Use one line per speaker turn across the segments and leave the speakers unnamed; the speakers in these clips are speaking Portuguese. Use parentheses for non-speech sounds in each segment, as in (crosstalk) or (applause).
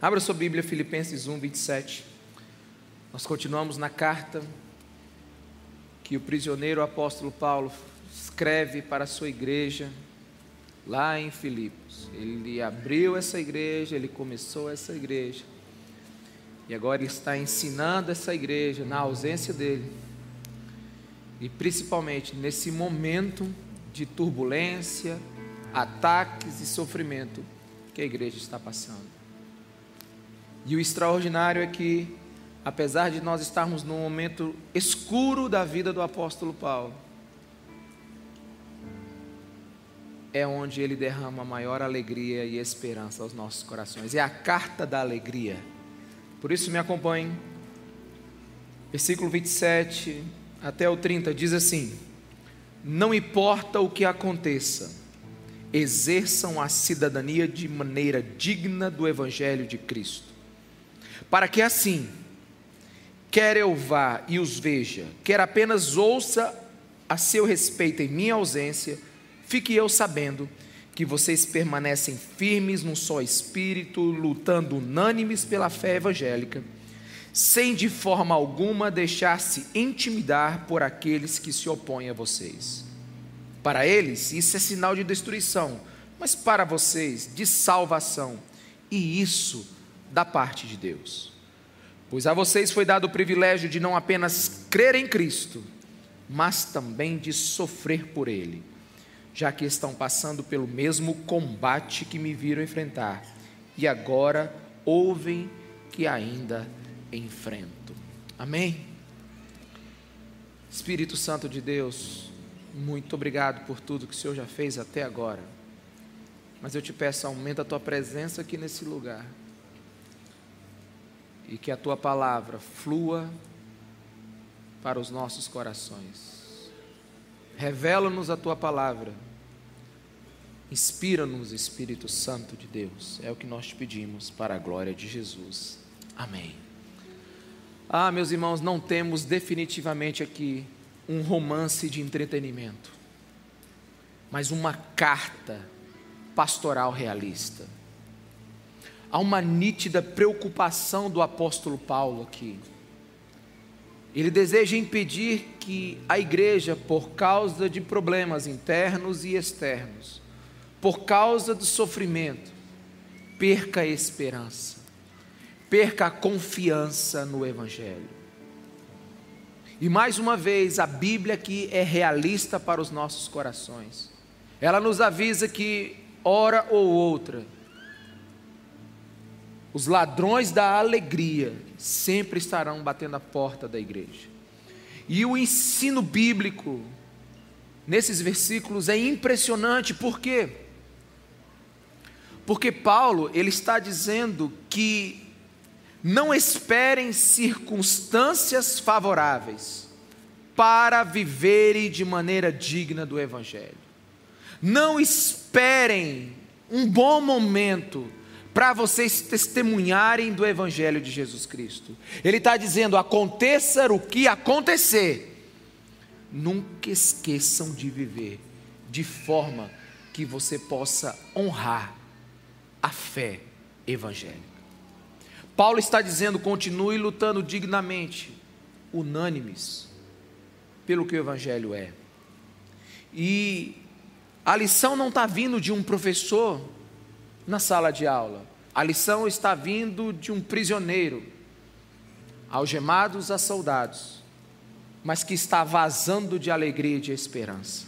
Abra sua Bíblia, Filipenses 1, 27. Nós continuamos na carta que o prisioneiro apóstolo Paulo escreve para a sua igreja lá em Filipos. Ele abriu essa igreja, ele começou essa igreja. E agora ele está ensinando essa igreja na ausência dele. E principalmente nesse momento de turbulência, ataques e sofrimento que a igreja está passando. E o extraordinário é que, apesar de nós estarmos num momento escuro da vida do apóstolo Paulo, é onde ele derrama maior alegria e esperança aos nossos corações. É a carta da alegria. Por isso, me acompanhem. Versículo 27 até o 30 diz assim: Não importa o que aconteça, exerçam a cidadania de maneira digna do Evangelho de Cristo, para que assim, quer eu vá e os veja, quer apenas ouça a seu respeito em minha ausência, fique eu sabendo que vocês permanecem firmes num só espírito, lutando unânimes pela fé evangélica, sem de forma alguma deixar-se intimidar por aqueles que se opõem a vocês. Para eles, isso é sinal de destruição, mas para vocês, de salvação, e isso da parte de Deus. Pois a vocês foi dado o privilégio de não apenas crer em Cristo, mas também de sofrer por Ele, já que estão passando pelo mesmo combate que me viram enfrentar, e agora ouvem que ainda enfrento. Amém? Espírito Santo de Deus, muito obrigado por tudo que o Senhor já fez até agora. Mas eu te peço, aumenta a tua presença aqui nesse lugar. E que a tua palavra flua para os nossos corações. Revela-nos a tua palavra. Inspira-nos, Espírito Santo de Deus. É o que nós te pedimos para a glória de Jesus. Amém. Ah, meus irmãos, não temos definitivamente aqui um romance de entretenimento, mas uma carta pastoral realista. Há uma nítida preocupação do apóstolo Paulo aqui. Ele deseja impedir que a igreja, por causa de problemas internos e externos, por causa do sofrimento, perca a esperança, perca a confiança no Evangelho. E mais uma vez, a Bíblia aqui é realista para os nossos corações. Ela nos avisa que, hora ou outra, os ladrões da alegria sempre estarão batendo a porta da igreja. E o ensino bíblico nesses versículos é impressionante, por quê? Porque Paulo, ele está dizendo que não esperem circunstâncias favoráveis para viverem de maneira digna do Evangelho. Não esperem um bom momento para vocês testemunharem do Evangelho de Jesus Cristo. Ele está dizendo: aconteça o que acontecer, nunca esqueçam de viver de forma que você possa honrar a fé evangélica. Paulo está dizendo: continue lutando dignamente, unânimes, pelo que o Evangelho é. E a lição não está vindo de um professor na sala de aula, a lição está vindo de um prisioneiro, algemados a soldados, mas que está vazando de alegria e de esperança.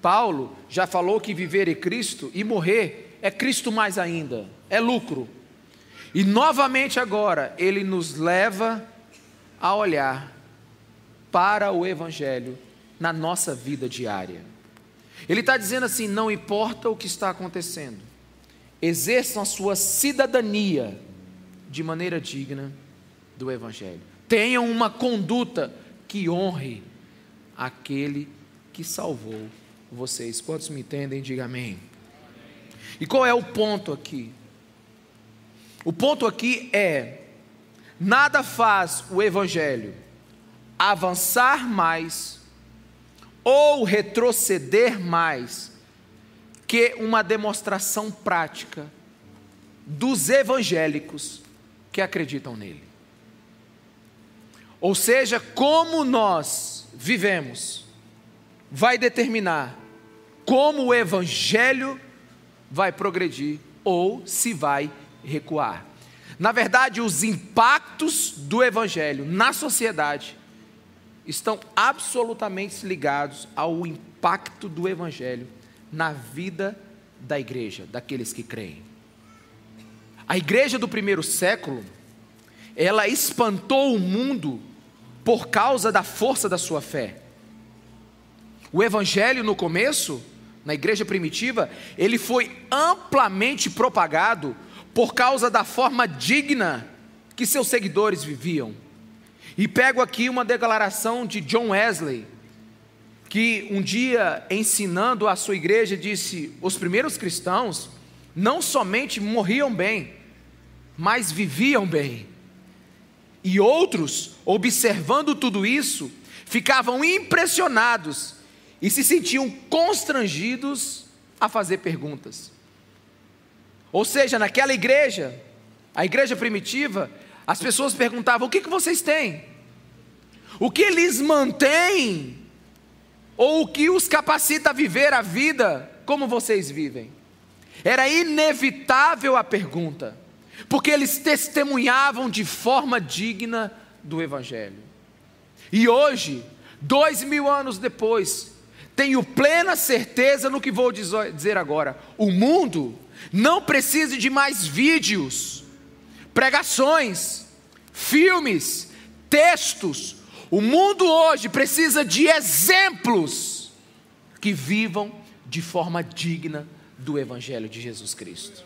Paulo já falou que viver é Cristo e morrer é Cristo mais ainda, é lucro. E novamente agora ele nos leva a olhar para o Evangelho na nossa vida diária. Ele está dizendo assim: não importa o que está acontecendo, exerçam a sua cidadania de maneira digna do Evangelho. Tenham uma conduta que honre aquele que salvou vocês. Quantos me entendem, diga amém. E qual é o ponto aqui? O ponto aqui é: nada faz o Evangelho avançar mais ou retroceder mais que uma demonstração prática dos evangélicos que acreditam nele. Ou seja, como nós vivemos vai determinar como o evangelho vai progredir ou se vai recuar. Na verdade, os impactos do evangelho na sociedade estão absolutamente ligados ao impacto do evangelho na vida da igreja, daqueles que creem. A igreja do primeiro século, ela espantou o mundo por causa da força da sua fé. O evangelho no começo, na igreja primitiva, ele foi amplamente propagado por causa da forma digna que seus seguidores viviam. E pego aqui uma declaração de John Wesley, que um dia ensinando a sua igreja disse: os primeiros cristãos não somente morriam bem, mas viviam bem. E outros, observando tudo isso, ficavam impressionados e se sentiam constrangidos a fazer perguntas. Ou seja, naquela igreja, a igreja primitiva, as pessoas perguntavam: o que, que vocês têm? O que lhes mantém? Ou o que os capacita a viver a vida como vocês vivem? Era inevitável a pergunta porque eles testemunhavam de forma digna do Evangelho. E hoje, dois mil anos depois, tenho plena certeza no que vou dizer agora: o mundo não precisa de mais vídeos, pregações, filmes, textos. O mundo hoje precisa de exemplos que vivam de forma digna do Evangelho de Jesus Cristo.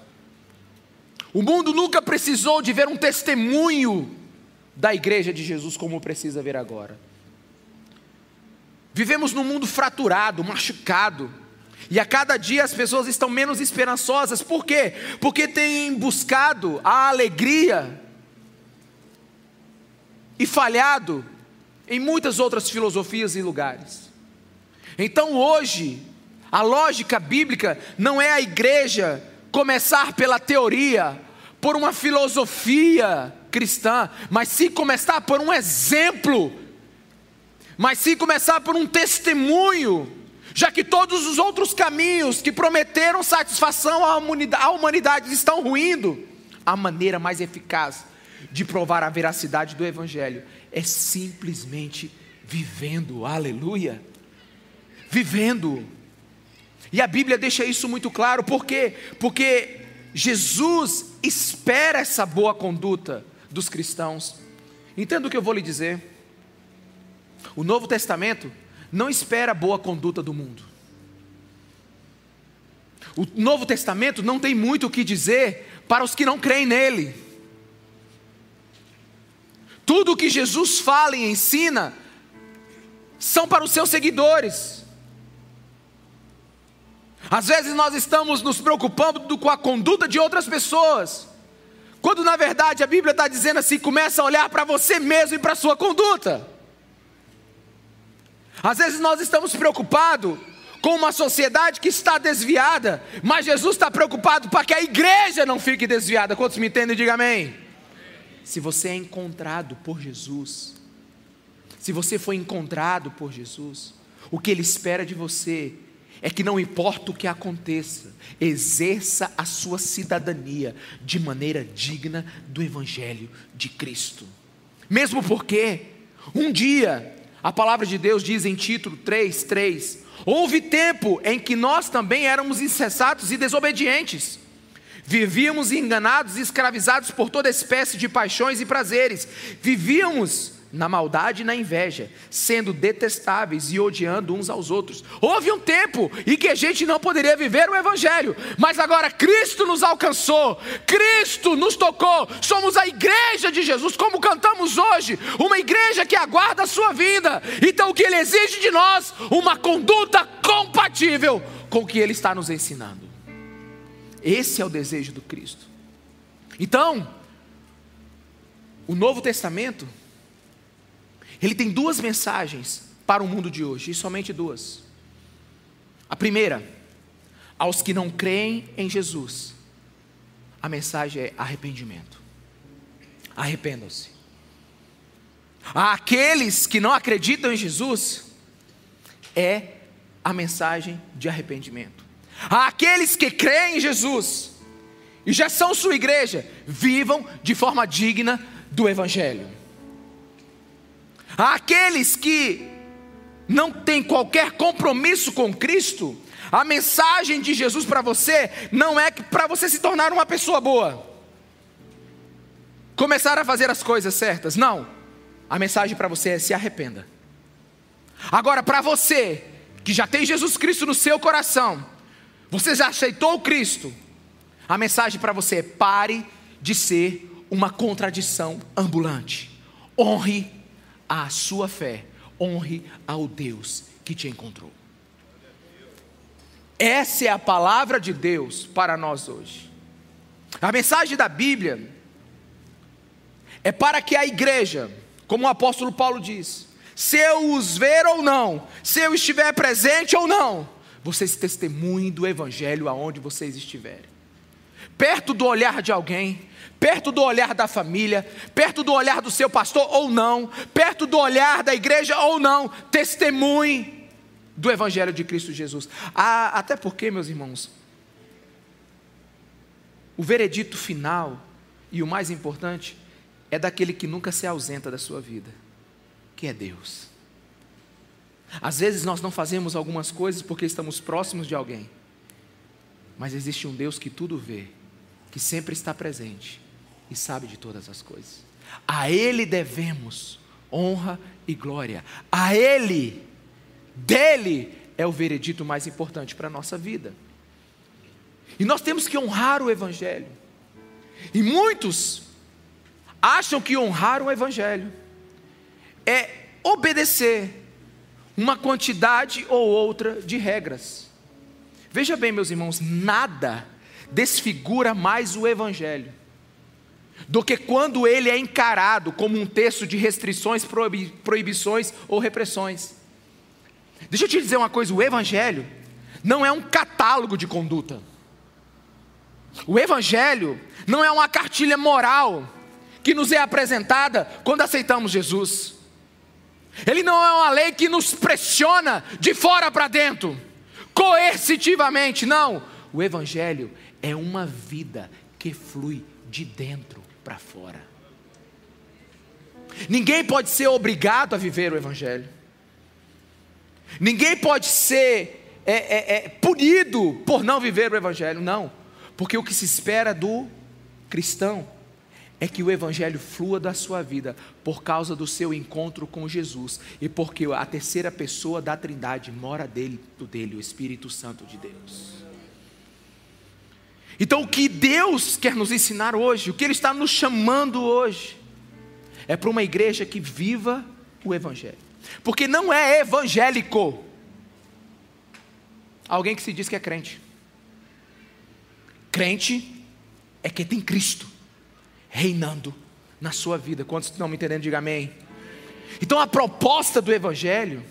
O mundo nunca precisou de ver um testemunho da igreja de Jesus como precisa ver agora. Vivemos num mundo fraturado, machucado, e a cada dia as pessoas estão menos esperançosas. Por quê? Porque têm buscado a alegria e falhado em muitas outras filosofias e lugares. Então hoje, a lógica bíblica não é a igreja começar pela teoria, por uma filosofia cristã, mas sim começar por um exemplo, mas sim começar por um testemunho, já que todos os outros caminhos que prometeram satisfação à humanidade, à humanidade estão ruindo, a maneira mais eficaz de provar a veracidade do Evangelho é simplesmente vivendo, aleluia, vivendo. E a Bíblia deixa isso muito claro, por quê? Porque Jesus espera essa boa conduta dos cristãos. Entenda o que eu vou lhe dizer. O Novo Testamento não espera a boa conduta do mundo. O Novo Testamento não tem muito o que dizer para os que não creem nele. Tudo o que Jesus fala e ensina são para os seus seguidores. Às vezes nós estamos nos preocupando com a conduta de outras pessoas, quando na verdade a Bíblia está dizendo assim: começa a olhar para você mesmo e para a sua conduta. Às vezes nós estamos preocupados com uma sociedade que está desviada, mas Jesus está preocupado para que a igreja não fique desviada. Quantos me entendem? Diga amém. Se você é encontrado por Jesus, se você foi encontrado por Jesus, o que Ele espera de você é que não importa o que aconteça, exerça a sua cidadania de maneira digna do Evangelho de Cristo. Mesmo porque, um dia, a palavra de Deus diz em título 3, 3: Houve tempo em que nós também éramos insensatos e desobedientes. Vivíamos enganados e escravizados por toda espécie de paixões e prazeres. Vivíamos na maldade e na inveja, sendo detestáveis e odiando uns aos outros. Houve um tempo em que a gente não poderia viver o Evangelho, mas agora Cristo nos alcançou, Cristo nos tocou, somos a igreja de Jesus, como cantamos hoje, uma igreja que aguarda a sua vinda. Então o que Ele exige de nós? Uma conduta compatível com o que Ele está nos ensinando. Esse é o desejo do Cristo. Então, o Novo Testamento ele tem duas mensagens para o mundo de hoje, e somente duas. A primeira, aos que não creem em Jesus, a mensagem é arrependimento. Arrependam-se. Aqueles que não acreditam em Jesus, é a mensagem de arrependimento. Aqueles que creem em Jesus e já são sua igreja, vivam de forma digna do Evangelho. Aqueles que não têm qualquer compromisso com Cristo, a mensagem de Jesus para você não é para você se tornar uma pessoa boa, começar a fazer as coisas certas. Não. A mensagem para você é se arrependa. Agora, para você que já tem Jesus Cristo no seu coração, você já aceitou Cristo, a mensagem para você é pare de ser uma contradição ambulante. Honre a sua fé, honre ao Deus que te encontrou. Essa é a palavra de Deus para nós hoje. A mensagem da Bíblia é para que a igreja, como o apóstolo Paulo diz, se eu os ver ou não, se eu estiver presente ou não, vocês testemunhem do Evangelho aonde vocês estiverem. Perto do olhar de alguém, perto do olhar da família, perto do olhar do seu pastor ou não, perto do olhar da igreja ou não, testemunhe do Evangelho de Cristo Jesus. Ah, até porque, meus irmãos, o veredito final e o mais importante é daquele que nunca se ausenta da sua vida que é Deus. Às vezes nós não fazemos algumas coisas porque estamos próximos de alguém, mas existe um Deus que tudo vê, que sempre está presente e sabe de todas as coisas. A Ele devemos honra e glória, a Ele, dele é o veredito mais importante para a nossa vida. E nós temos que honrar o Evangelho. E muitos acham que honrar o Evangelho é obedecer uma quantidade ou outra de regras. Veja bem, meus irmãos, nada desfigura mais o Evangelho do que quando ele é encarado como um texto de restrições, proibições ou repressões. Deixa eu te dizer uma coisa: o Evangelho não é um catálogo de conduta. O Evangelho não é uma cartilha moral que nos é apresentada quando aceitamos Jesus. Ele não é uma lei que nos pressiona de fora para dentro, coercitivamente, não. O Evangelho é uma vida que flui de dentro para fora. Ninguém pode ser obrigado a viver o Evangelho, ninguém pode ser é, é, é, punido por não viver o Evangelho, não, porque o que se espera do cristão é que o Evangelho flua da sua vida por causa do seu encontro com Jesus e porque a terceira pessoa da Trindade mora dentro dele, o Espírito Santo de Deus. Então, o que Deus quer nos ensinar hoje, o que Ele está nos chamando hoje, é para uma igreja que viva o Evangelho, porque não é evangélico alguém que se diz que é crente. Crente é que tem Cristo reinando na sua vida. Quantos estão me entendendo? Diga amém. Então a proposta do Evangelho,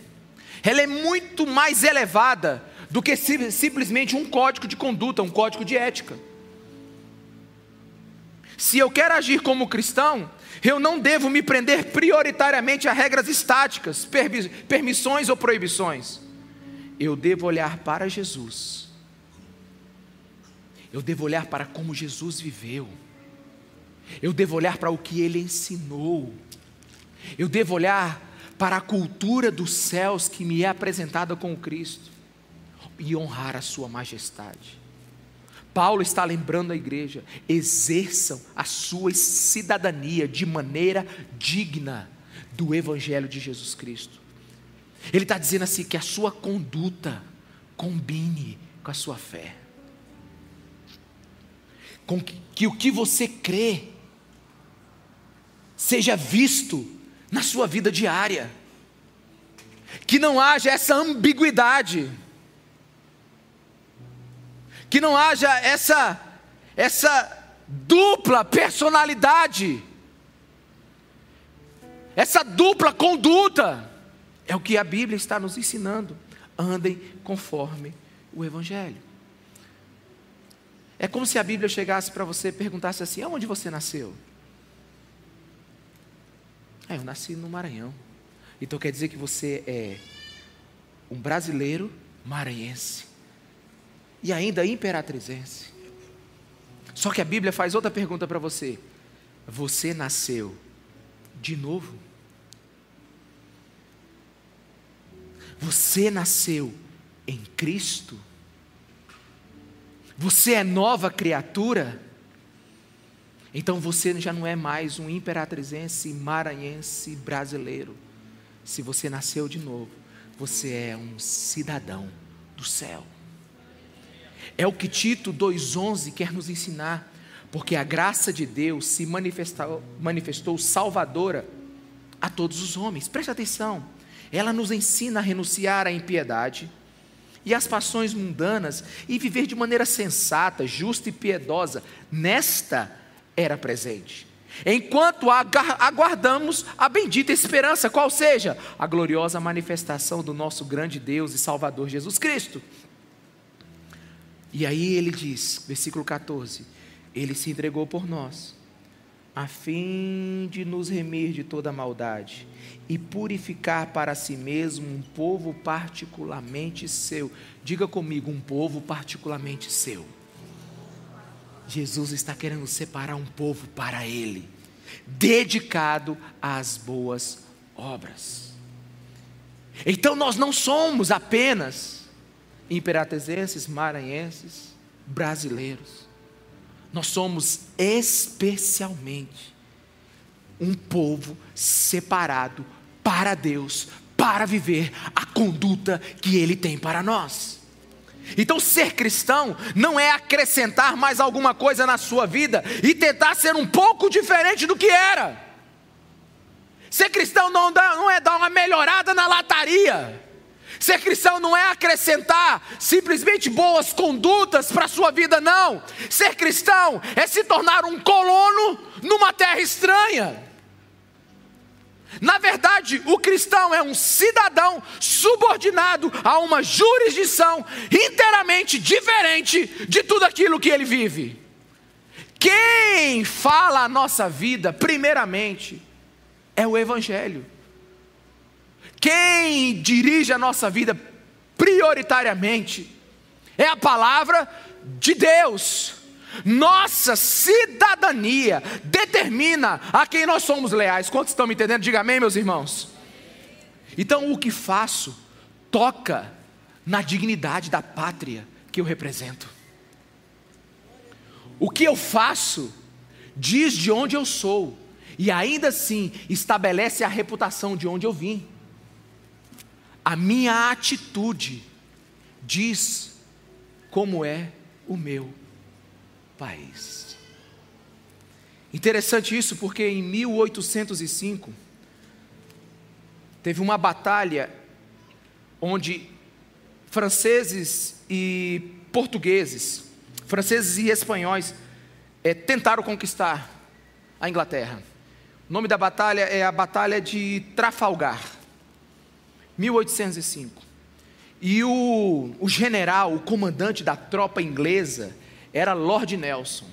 ela é muito mais elevada do que simplesmente um código de conduta, um código de ética. Se eu quero agir como cristão, eu não devo me prender prioritariamente a regras estáticas, permissões ou proibições. Eu devo olhar para Jesus. Eu devo olhar para como Jesus viveu. Eu devo olhar para o que ele ensinou. Eu devo olhar para a cultura dos céus que me é apresentada com Cristo e honrar a sua majestade. Paulo está lembrando a igreja: exerçam a sua cidadania de maneira digna do Evangelho de Jesus Cristo. Ele está dizendo assim: que a sua conduta combine com a sua fé, com que, que o que você crê seja visto na sua vida diária. Que não haja essa ambiguidade. Que não haja essa essa dupla personalidade. Essa dupla conduta. É o que a Bíblia está nos ensinando. Andem conforme o evangelho. É como se a Bíblia chegasse para você e perguntasse assim: aonde você nasceu? Ah, eu nasci no Maranhão. Então quer dizer que você é um brasileiro maranhense e ainda imperatrizense. Só que a Bíblia faz outra pergunta para você: você nasceu de novo? Você nasceu em Cristo? Você é nova criatura? Então você já não é mais um imperatrizense, maranhense, brasileiro. Se você nasceu de novo, você é um cidadão do céu. É o que Tito 2,11 quer nos ensinar, porque a graça de Deus se manifestou, manifestou salvadora a todos os homens. Preste atenção, ela nos ensina a renunciar à impiedade e às paixões mundanas e viver de maneira sensata, justa e piedosa nesta era presente. Enquanto aguardamos a bendita esperança, qual seja a gloriosa manifestação do nosso grande Deus e Salvador Jesus Cristo. E aí ele diz, versículo 14: Ele se entregou por nós, a fim de nos remir de toda maldade e purificar para si mesmo um povo particularmente seu. Diga comigo, um povo particularmente seu. Jesus está querendo separar um povo para Ele, dedicado às boas obras. Então nós não somos apenas imperatezenses, maranhenses, brasileiros. Nós somos especialmente um povo separado para Deus, para viver a conduta que Ele tem para nós. Então, ser cristão não é acrescentar mais alguma coisa na sua vida e tentar ser um pouco diferente do que era. Ser cristão não, dá, não é dar uma melhorada na lataria. Ser cristão não é acrescentar simplesmente boas condutas para a sua vida, não. Ser cristão é se tornar um colono numa terra estranha. Na verdade, o cristão é um cidadão subordinado a uma jurisdição inteiramente diferente de tudo aquilo que ele vive. Quem fala a nossa vida, primeiramente, é o Evangelho. Quem dirige a nossa vida, prioritariamente, é a palavra de Deus. Nossa cidadania determina a quem nós somos leais. Quantos estão me entendendo? Diga amém, meus irmãos. Então, o que faço toca na dignidade da pátria que eu represento. O que eu faço diz de onde eu sou e ainda assim estabelece a reputação de onde eu vim. A minha atitude diz como é o meu país. Interessante isso porque em 1805 teve uma batalha onde franceses e portugueses, franceses e espanhóis é, tentaram conquistar a Inglaterra. O nome da batalha é a Batalha de Trafalgar, 1805. E o, o general, o comandante da tropa inglesa, era Lord Nelson.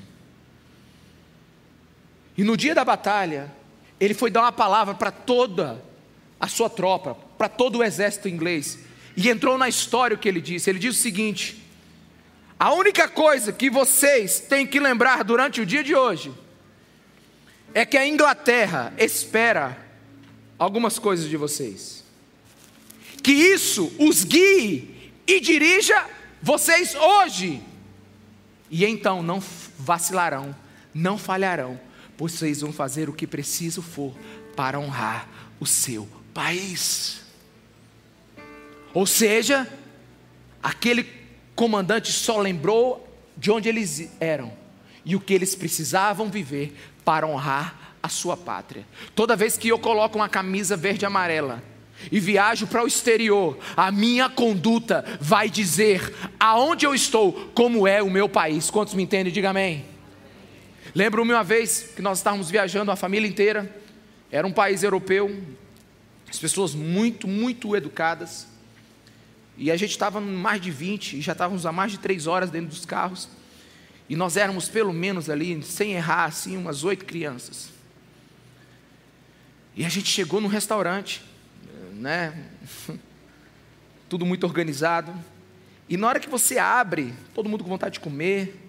E no dia da batalha, ele foi dar uma palavra para toda a sua tropa, para todo o exército inglês. E entrou na história o que ele disse. Ele disse o seguinte: A única coisa que vocês têm que lembrar durante o dia de hoje é que a Inglaterra espera algumas coisas de vocês. Que isso os guie e dirija vocês hoje e então não vacilarão, não falharão, pois vocês vão fazer o que preciso for para honrar o seu país. Ou seja, aquele comandante só lembrou de onde eles eram e o que eles precisavam viver para honrar a sua pátria. Toda vez que eu coloco uma camisa verde e amarela, e viajo para o exterior, a minha conduta vai dizer aonde eu estou, como é o meu país. Quantos me entendem? Diga amém. Lembro-me uma vez que nós estávamos viajando, a família inteira, era um país europeu, as pessoas muito, muito educadas, e a gente estava mais de 20, e já estávamos há mais de três horas dentro dos carros, E nós éramos pelo menos ali, sem errar, assim, umas oito crianças. E a gente chegou num restaurante, né? (laughs) Tudo muito organizado. E na hora que você abre, todo mundo com vontade de comer,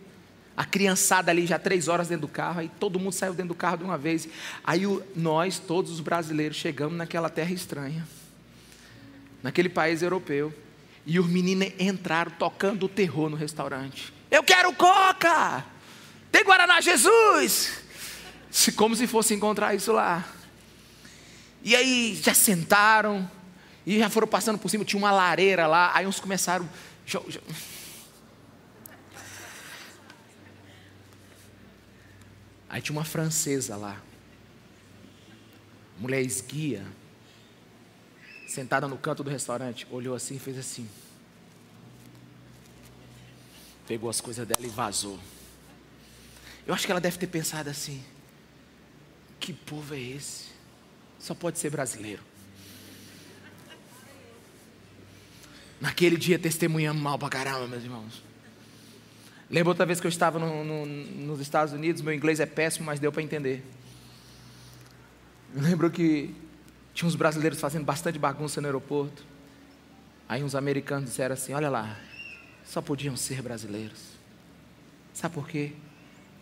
a criançada ali já três horas dentro do carro, aí todo mundo saiu dentro do carro de uma vez. Aí o, nós, todos os brasileiros, chegamos naquela terra estranha, naquele país europeu. E os meninos entraram tocando o terror no restaurante. Eu quero coca! Tem Guaraná Jesus! Como se fosse encontrar isso lá. E aí já sentaram, e já foram passando por cima, tinha uma lareira lá, aí uns começaram. Aí tinha uma francesa lá, mulher esguia, sentada no canto do restaurante, olhou assim e fez assim. Pegou as coisas dela e vazou. Eu acho que ela deve ter pensado assim: que povo é esse? Só pode ser brasileiro. Naquele dia testemunhamos mal pra caramba, meus irmãos. Lembro outra vez que eu estava no, no, nos Estados Unidos, meu inglês é péssimo, mas deu para entender. Lembro que tinha uns brasileiros fazendo bastante bagunça no aeroporto. Aí uns americanos disseram assim: Olha lá, só podiam ser brasileiros. Sabe por quê?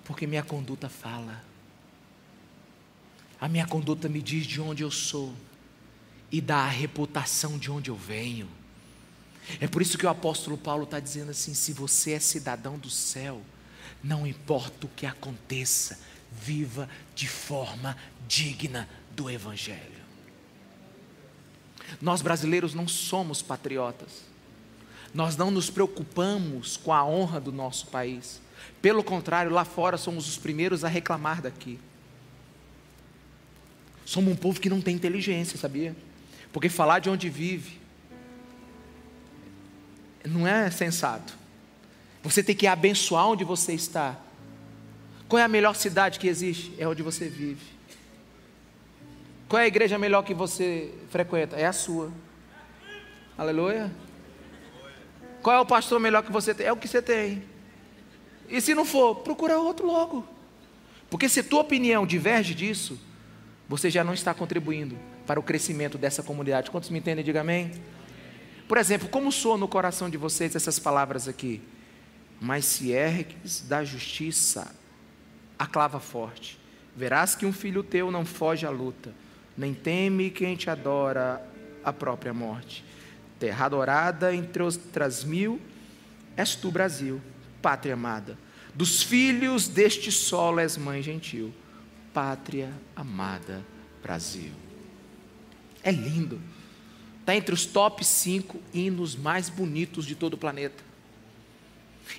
Porque minha conduta fala. A minha conduta me diz de onde eu sou e dá a reputação de onde eu venho. É por isso que o apóstolo Paulo está dizendo assim: se você é cidadão do céu, não importa o que aconteça, viva de forma digna do Evangelho. Nós brasileiros não somos patriotas, nós não nos preocupamos com a honra do nosso país, pelo contrário, lá fora somos os primeiros a reclamar daqui. Somos um povo que não tem inteligência, sabia? Porque falar de onde vive, não é sensato. Você tem que abençoar onde você está. Qual é a melhor cidade que existe? É onde você vive. Qual é a igreja melhor que você frequenta? É a sua. Aleluia. Qual é o pastor melhor que você tem? É o que você tem. E se não for, procura outro logo. Porque se tua opinião diverge disso, você já não está contribuindo para o crescimento dessa comunidade. Quantos me entendem? Diga amém. Por exemplo, como soa no coração de vocês essas palavras aqui? Mas se ergues da justiça, a clava forte. Verás que um filho teu não foge à luta, nem teme quem te adora a própria morte. Terra adorada entre outras mil, és tu, Brasil, pátria amada. Dos filhos deste solo és mãe gentil, pátria amada, Brasil. É lindo está entre os top 5 hinos mais bonitos de todo o planeta.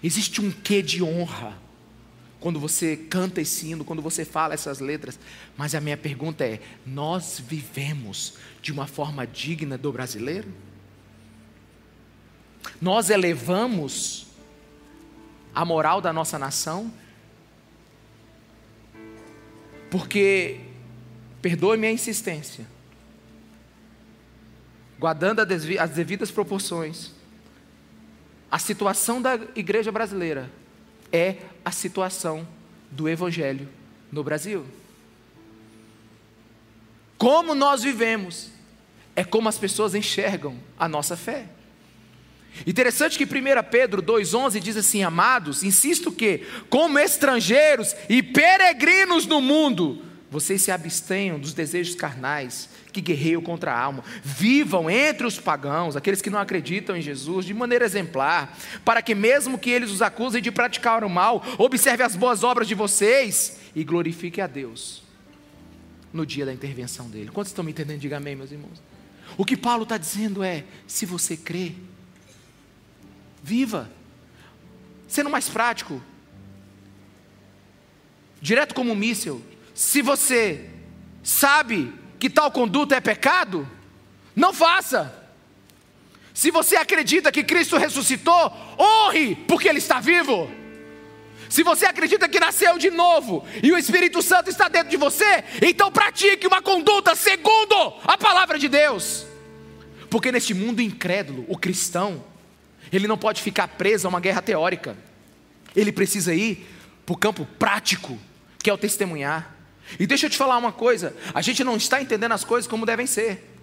Existe um quê de honra quando você canta esse hino, quando você fala essas letras. Mas a minha pergunta é: nós vivemos de uma forma digna do brasileiro? Nós elevamos a moral da nossa nação? Porque, perdoe-me a insistência, guardando as devidas proporções, a situação da igreja brasileira é a situação do Evangelho no Brasil. Como nós vivemos é como as pessoas enxergam a nossa fé. Interessante que 1 Pedro 2,11 diz assim: Amados, insisto que, como estrangeiros e peregrinos no mundo, vocês se abstenham dos desejos carnais que guerreiam contra a alma. Vivam entre os pagãos, aqueles que não acreditam em Jesus, de maneira exemplar, para que, mesmo que eles os acusem de praticar o mal, observe as boas obras de vocês e glorifique a Deus no dia da intervenção dele. Quantos estão me entendendo? Diga amém, meus irmãos. O que Paulo está dizendo é: se você crê, viva. Sendo mais prático, direto como um míssil, se você sabe que tal conduta é pecado, não faça. Se você acredita que Cristo ressuscitou, honre, porque Ele está vivo. Se você acredita que nasceu de novo e o Espírito Santo está dentro de você, então pratique uma conduta segundo a palavra de Deus. Porque neste mundo incrédulo, o cristão, ele não pode ficar preso a uma guerra teórica. Ele precisa ir para o campo prático, que é o testemunhar. E deixa eu te falar uma coisa: a gente não está entendendo as coisas como devem ser.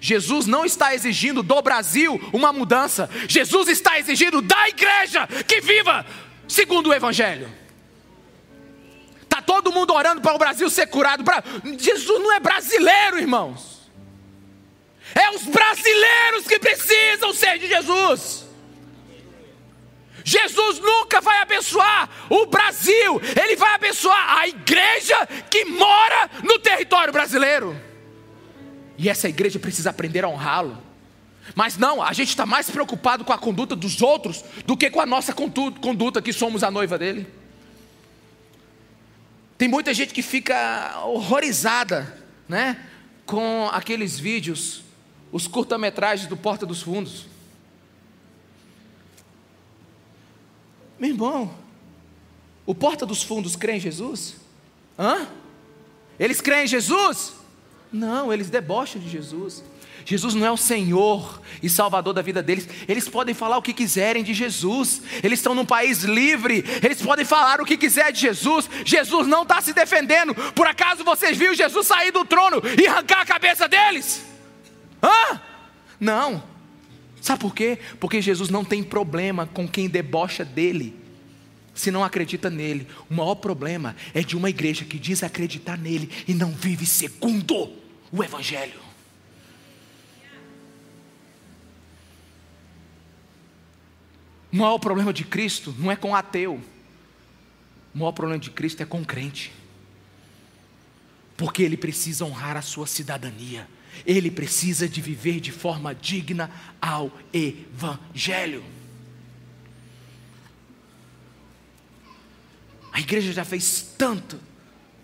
Jesus não está exigindo do Brasil uma mudança, Jesus está exigindo da igreja que viva segundo o Evangelho. Está todo mundo orando para o Brasil ser curado. Jesus não é brasileiro, irmãos. É os brasileiros que precisam ser de Jesus. Jesus nunca vai abençoar o Brasil, ele vai abençoar a igreja que mora no território brasileiro. E essa igreja precisa aprender a honrá-lo. Mas não, a gente está mais preocupado com a conduta dos outros do que com a nossa conduta, que somos a noiva dele. Tem muita gente que fica horrorizada, né, com aqueles vídeos, os curta-metragens do Porta dos Fundos. Meu irmão, o Porta dos Fundos crê em Jesus? Hã? Eles creem em Jesus? Não, eles debocham de Jesus. Jesus não é o Senhor e Salvador da vida deles. Eles podem falar o que quiserem de Jesus. Eles estão num país livre. Eles podem falar o que quiser de Jesus. Jesus não está se defendendo. Por acaso vocês viram Jesus sair do trono e arrancar a cabeça deles? Hã? Não. Sabe por quê? Porque Jesus não tem problema com quem debocha dele, se não acredita nele. O maior problema é de uma igreja que diz acreditar nele e não vive segundo o Evangelho. O maior problema de Cristo não é com ateu. O maior problema de Cristo é com crente. Porque ele precisa honrar a sua cidadania. Ele precisa de viver de forma digna ao Evangelho. A igreja já fez tanto,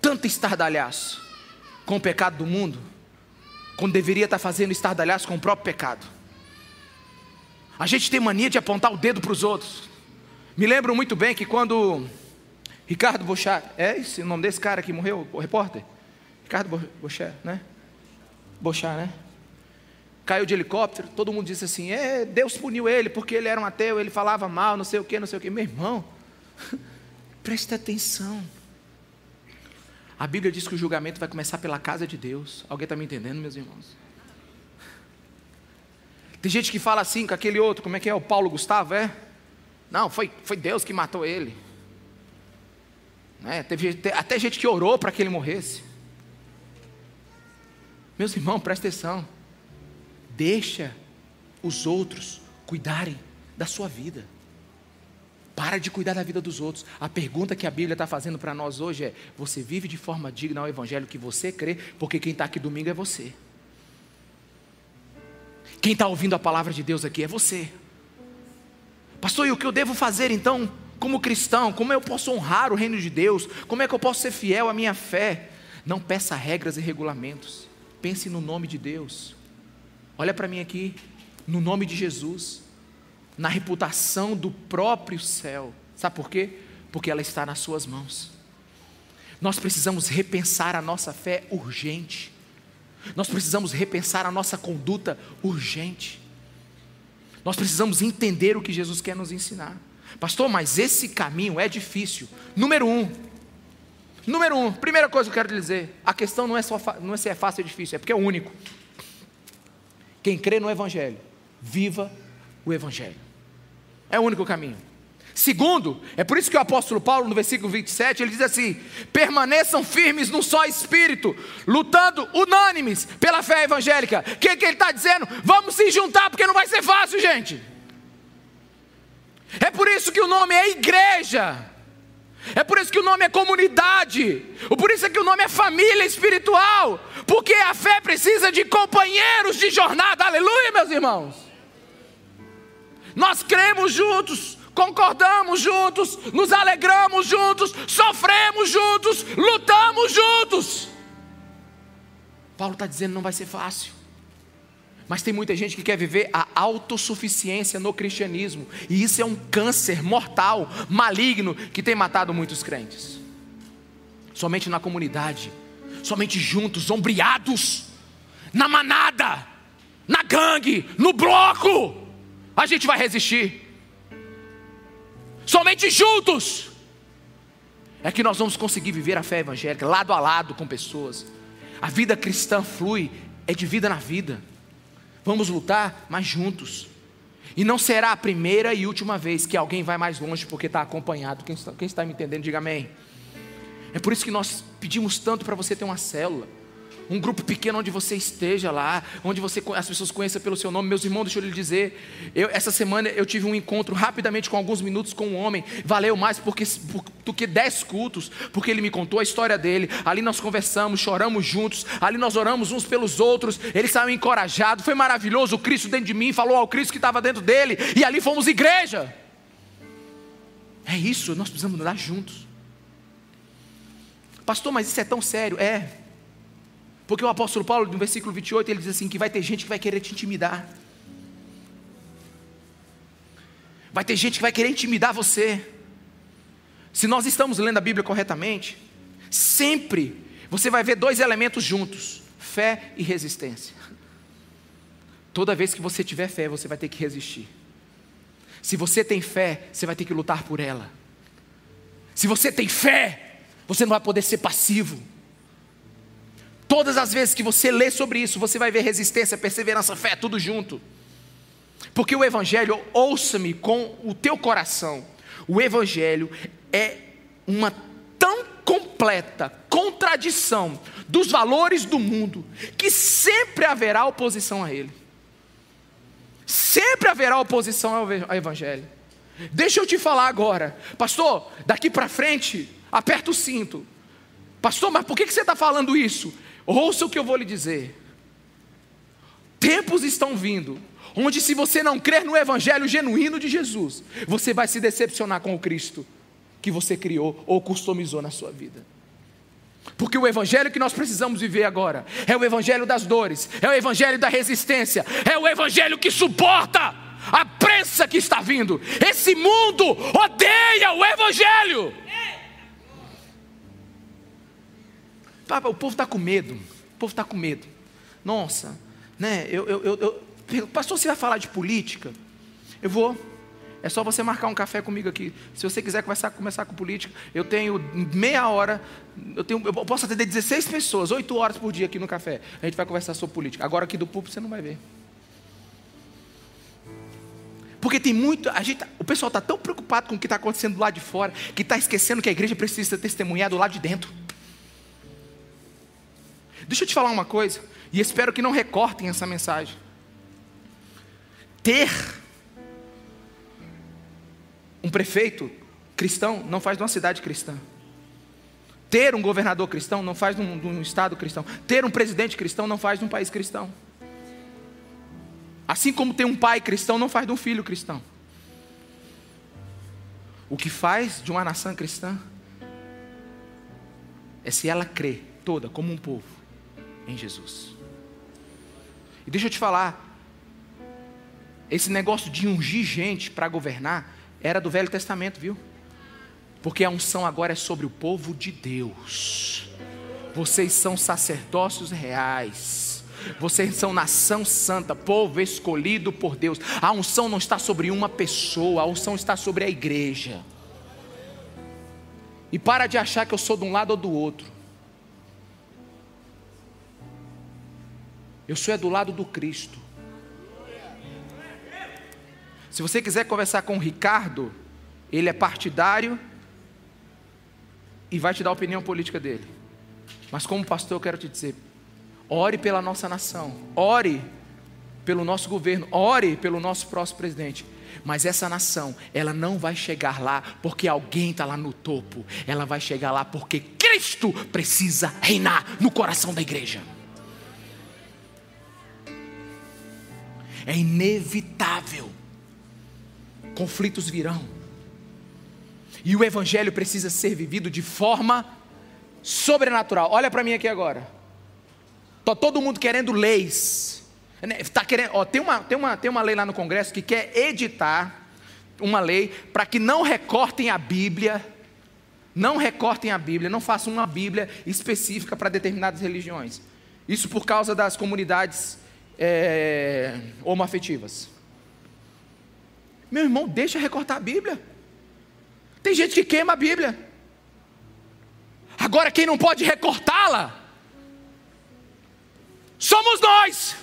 tanto estardalhaço com o pecado do mundo, quando deveria estar fazendo estardalhaço com o próprio pecado. A gente tem mania de apontar o dedo para os outros. Me lembro muito bem que quando Ricardo Bochar, é esse o nome desse cara que morreu, o repórter? Ricardo Bochar, né? Bochar, né? Caiu de helicóptero, todo mundo disse assim: é, Deus puniu ele porque ele era um ateu, ele falava mal, não sei o que, não sei o que. Meu irmão, (laughs) presta atenção. A Bíblia diz que o julgamento vai começar pela casa de Deus. Alguém está me entendendo, meus irmãos? Tem gente que fala assim com aquele outro, como é que é? O Paulo Gustavo, é? Não, foi, foi Deus que matou ele. Né? Teve até gente que orou para que ele morresse. Meus irmãos, presta atenção. Deixa os outros cuidarem da sua vida. Para de cuidar da vida dos outros. A pergunta que a Bíblia está fazendo para nós hoje é: você vive de forma digna ao Evangelho que você crê? Porque quem está aqui domingo é você. Quem está ouvindo a palavra de Deus aqui é você. Pastor, e o que eu devo fazer então, como cristão? Como eu posso honrar o reino de Deus? Como é que eu posso ser fiel à minha fé? Não peça regras e regulamentos. Pense no nome de Deus. Olha para mim aqui, no nome de Jesus, na reputação do próprio céu. Sabe por quê? Porque ela está nas suas mãos. Nós precisamos repensar a nossa fé urgente. Nós precisamos repensar a nossa conduta urgente. Nós precisamos entender o que Jesus quer nos ensinar. Pastor, mas esse caminho é difícil. Número um. Número um, primeira coisa que eu quero dizer: a questão não é, só, não é se é fácil ou difícil, é porque é único. Quem crê no Evangelho, viva o Evangelho. É o único caminho. Segundo, é por isso que o apóstolo Paulo, no versículo 27, ele diz assim: permaneçam firmes num só espírito, lutando unânimes pela fé evangélica. O que, que ele está dizendo? Vamos se juntar, porque não vai ser fácil, gente. É por isso que o nome é igreja. É por isso que o nome é comunidade. Por isso é que o nome é família espiritual. Porque a fé precisa de companheiros de jornada. Aleluia, meus irmãos. Nós cremos juntos concordamos juntos, nos alegramos juntos, sofremos juntos, lutamos juntos. Paulo está dizendo não vai ser fácil. Mas tem muita gente que quer viver a autossuficiência no cristianismo, e isso é um câncer mortal, maligno, que tem matado muitos crentes. Somente na comunidade, somente juntos, ombreados, na manada, na gangue, no bloco, a gente vai resistir. Somente juntos é que nós vamos conseguir viver a fé evangélica lado a lado com pessoas. A vida cristã flui, é de vida na vida. Vamos lutar, mas juntos. E não será a primeira e última vez que alguém vai mais longe porque está acompanhado. Quem está, quem está me entendendo, diga amém. É por isso que nós pedimos tanto para você ter uma célula um grupo pequeno onde você esteja lá, onde você, as pessoas conheçam pelo seu nome. Meus irmãos, deixa eu lhe dizer, eu, essa semana eu tive um encontro rapidamente com alguns minutos com um homem, valeu mais porque, por, do que dez cultos, porque ele me contou a história dele. Ali nós conversamos, choramos juntos, ali nós oramos uns pelos outros. Ele saiu encorajado, foi maravilhoso. O Cristo dentro de mim falou ao Cristo que estava dentro dele, e ali fomos igreja. É isso, nós precisamos andar juntos. Pastor, mas isso é tão sério? É, porque o apóstolo Paulo, no versículo 28, ele diz assim: que vai ter gente que vai querer te intimidar. Vai ter gente que vai querer intimidar você. Se nós estamos lendo a Bíblia corretamente, sempre você vai ver dois elementos juntos: fé e resistência. Toda vez que você tiver fé, você vai ter que resistir. Se você tem fé, você vai ter que lutar por ela. Se você tem fé, você não vai poder ser passivo. Todas as vezes que você lê sobre isso, você vai ver resistência, perseverança, fé, tudo junto. Porque o Evangelho, ouça-me com o teu coração, o Evangelho é uma tão completa contradição dos valores do mundo, que sempre haverá oposição a ele. Sempre haverá oposição ao Evangelho. Deixa eu te falar agora, pastor, daqui para frente, aperta o cinto. Pastor, mas por que você está falando isso? Ouça o que eu vou lhe dizer. Tempos estão vindo, onde se você não crer no Evangelho genuíno de Jesus, você vai se decepcionar com o Cristo que você criou ou customizou na sua vida. Porque o evangelho que nós precisamos viver agora é o evangelho das dores, é o evangelho da resistência, é o evangelho que suporta a prensa que está vindo. Esse mundo odeia o evangelho. O povo está com medo. O povo está com medo. Nossa, né? Eu, eu, eu, eu, pastor, você vai falar de política? Eu vou. É só você marcar um café comigo aqui. Se você quiser conversar, começar com política, eu tenho meia hora, eu, tenho, eu posso atender 16 pessoas, 8 horas por dia aqui no café. A gente vai conversar sobre política. Agora aqui do público você não vai ver. Porque tem muito. A gente, o pessoal está tão preocupado com o que está acontecendo do lado de fora, que está esquecendo que a igreja precisa testemunhar do lado de dentro. Deixa eu te falar uma coisa, e espero que não recortem essa mensagem. Ter um prefeito cristão não faz de uma cidade cristã. Ter um governador cristão não faz de um, de um estado cristão. Ter um presidente cristão não faz de um país cristão. Assim como ter um pai cristão não faz de um filho cristão. O que faz de uma nação cristã é se ela crê toda como um povo em Jesus. E deixa eu te falar, esse negócio de ungir gente para governar era do Velho Testamento, viu? Porque a unção agora é sobre o povo de Deus. Vocês são sacerdócios reais. Vocês são nação santa, povo escolhido por Deus. A unção não está sobre uma pessoa, a unção está sobre a igreja. E para de achar que eu sou de um lado ou do outro. Eu sou é do lado do Cristo. Se você quiser conversar com o Ricardo, ele é partidário e vai te dar a opinião política dele. Mas como pastor, eu quero te dizer: ore pela nossa nação, ore pelo nosso governo, ore pelo nosso próximo presidente. Mas essa nação, ela não vai chegar lá porque alguém está lá no topo. Ela vai chegar lá porque Cristo precisa reinar no coração da igreja. É inevitável. Conflitos virão. E o evangelho precisa ser vivido de forma sobrenatural. Olha para mim aqui agora. Tá todo mundo querendo leis. Né, tá querendo, ó, tem, uma, tem, uma, tem uma lei lá no Congresso que quer editar uma lei para que não recortem a Bíblia, não recortem a Bíblia, não façam uma Bíblia específica para determinadas religiões. Isso por causa das comunidades é, homoafetivas. Meu irmão, deixa recortar a Bíblia. Tem gente que queima a Bíblia. Agora, quem não pode recortá-la, somos nós.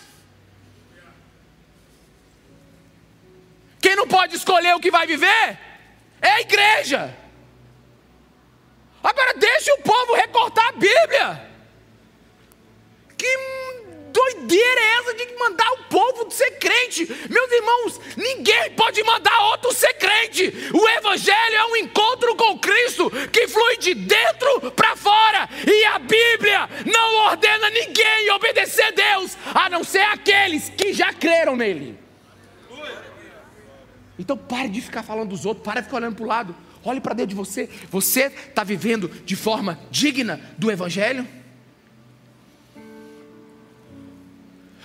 Quem não pode escolher o que vai viver é a igreja. Agora deixe o povo recortar a Bíblia. Que doideira é essa de mandar o povo ser crente? Meus irmãos, ninguém pode mandar outro ser crente. O Evangelho é um encontro com Cristo que flui de dentro para fora. E a Bíblia não ordena ninguém obedecer a Deus, a não ser aqueles que já creram nele. Então pare de ficar falando dos outros, pare de ficar olhando para o lado. Olhe para dentro de você. Você está vivendo de forma digna do Evangelho?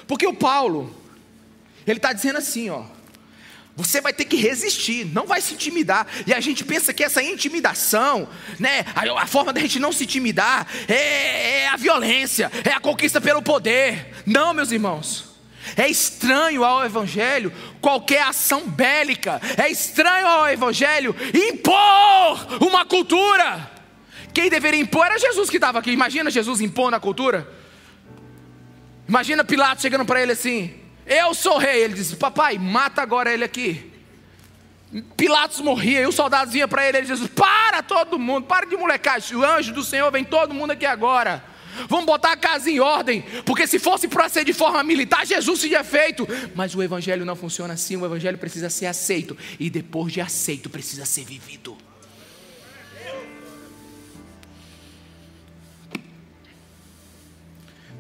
Porque o Paulo, ele está dizendo assim, ó. Você vai ter que resistir, não vai se intimidar. E a gente pensa que essa intimidação, né, a, a forma da gente não se intimidar é, é a violência, é a conquista pelo poder. Não, meus irmãos. É estranho ao Evangelho qualquer ação bélica. É estranho ao Evangelho impor uma cultura. Quem deveria impor era Jesus que estava aqui. Imagina Jesus impondo a cultura. Imagina Pilatos chegando para ele assim: Eu sou rei. Ele disse: Papai, mata agora ele aqui. Pilatos morria e os soldados vinham para ele. Ele disse: Para todo mundo, para de molecagem. O anjo do Senhor vem todo mundo aqui agora. Vamos botar a casa em ordem, porque se fosse para ser de forma militar, Jesus teria feito. Mas o Evangelho não funciona assim, o Evangelho precisa ser aceito, e depois de aceito, precisa ser vivido.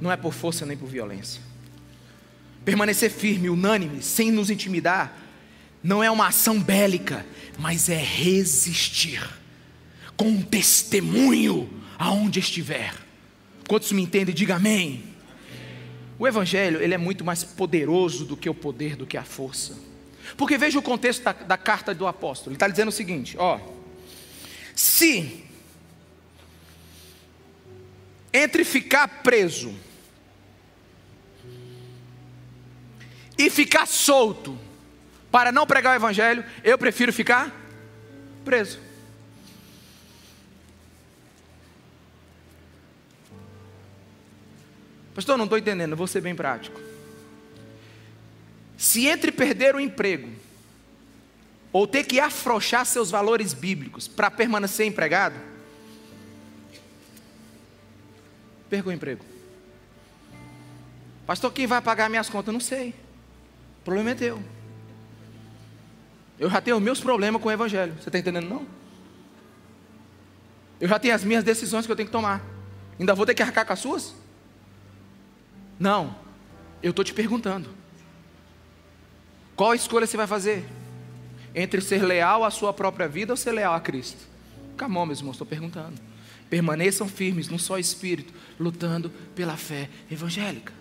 Não é por força nem por violência. Permanecer firme, unânime, sem nos intimidar, não é uma ação bélica, mas é resistir com um testemunho aonde estiver. Quantos me entendem? Diga amém. O evangelho, ele é muito mais poderoso do que o poder, do que a força. Porque veja o contexto da, da carta do apóstolo. Ele está dizendo o seguinte: ó, se entre ficar preso e ficar solto para não pregar o evangelho, eu prefiro ficar preso. Pastor, não estou entendendo, vou ser bem prático. Se entre perder o emprego ou ter que afrouxar seus valores bíblicos para permanecer empregado, perca o emprego. Pastor, quem vai pagar minhas contas? Não sei. Problema é teu. Eu já tenho meus problemas com o Evangelho. Você está entendendo, não? Eu já tenho as minhas decisões que eu tenho que tomar. Ainda vou ter que arcar com as suas? Não, eu estou te perguntando. Qual escolha você vai fazer? Entre ser leal à sua própria vida ou ser leal a Cristo? Calma, meus irmãos, estou perguntando. Permaneçam firmes num só espírito, lutando pela fé evangélica.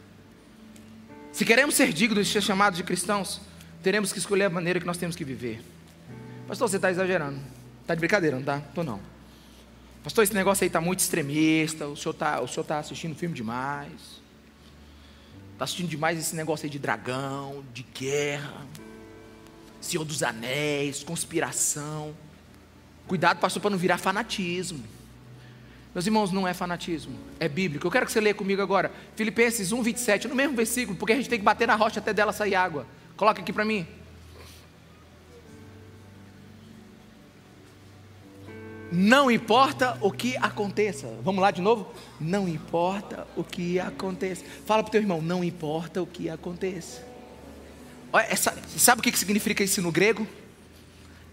Se queremos ser dignos de ser chamados de cristãos, teremos que escolher a maneira que nós temos que viver. Pastor, você está exagerando. Está de brincadeira, não está? Estou não. Pastor, esse negócio aí está muito extremista. O senhor está tá assistindo filme demais. Está assistindo demais esse negócio aí de dragão, de guerra, Senhor dos Anéis, conspiração. Cuidado, pastor, para não virar fanatismo. Meus irmãos, não é fanatismo, é bíblico. Eu quero que você leia comigo agora, Filipenses 1, 27, no mesmo versículo, porque a gente tem que bater na rocha até dela sair água. Coloca aqui para mim. Não importa o que aconteça. Vamos lá de novo? Não importa o que aconteça. Fala para o teu irmão, não importa o que aconteça. Olha, essa, sabe o que significa isso no grego?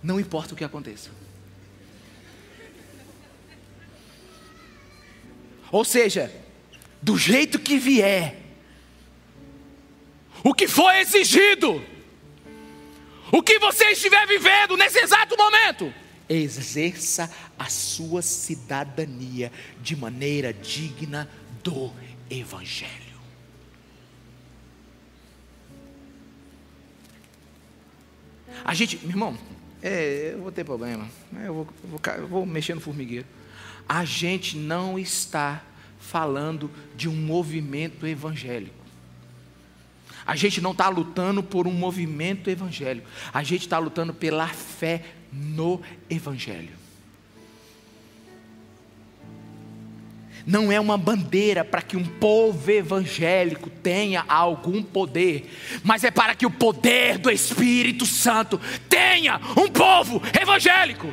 Não importa o que aconteça. Ou seja, do jeito que vier, o que for exigido, o que você estiver vivendo nesse exato momento, exerça a sua cidadania de maneira digna do Evangelho. A gente, meu irmão, é, eu vou ter problema, eu vou, vou, eu vou mexer no formigueiro a gente não está falando de um movimento evangélico. A gente não está lutando por um movimento evangélico. A gente está lutando pela fé no Evangelho. Não é uma bandeira para que um povo evangélico tenha algum poder, mas é para que o poder do Espírito Santo tenha um povo evangélico.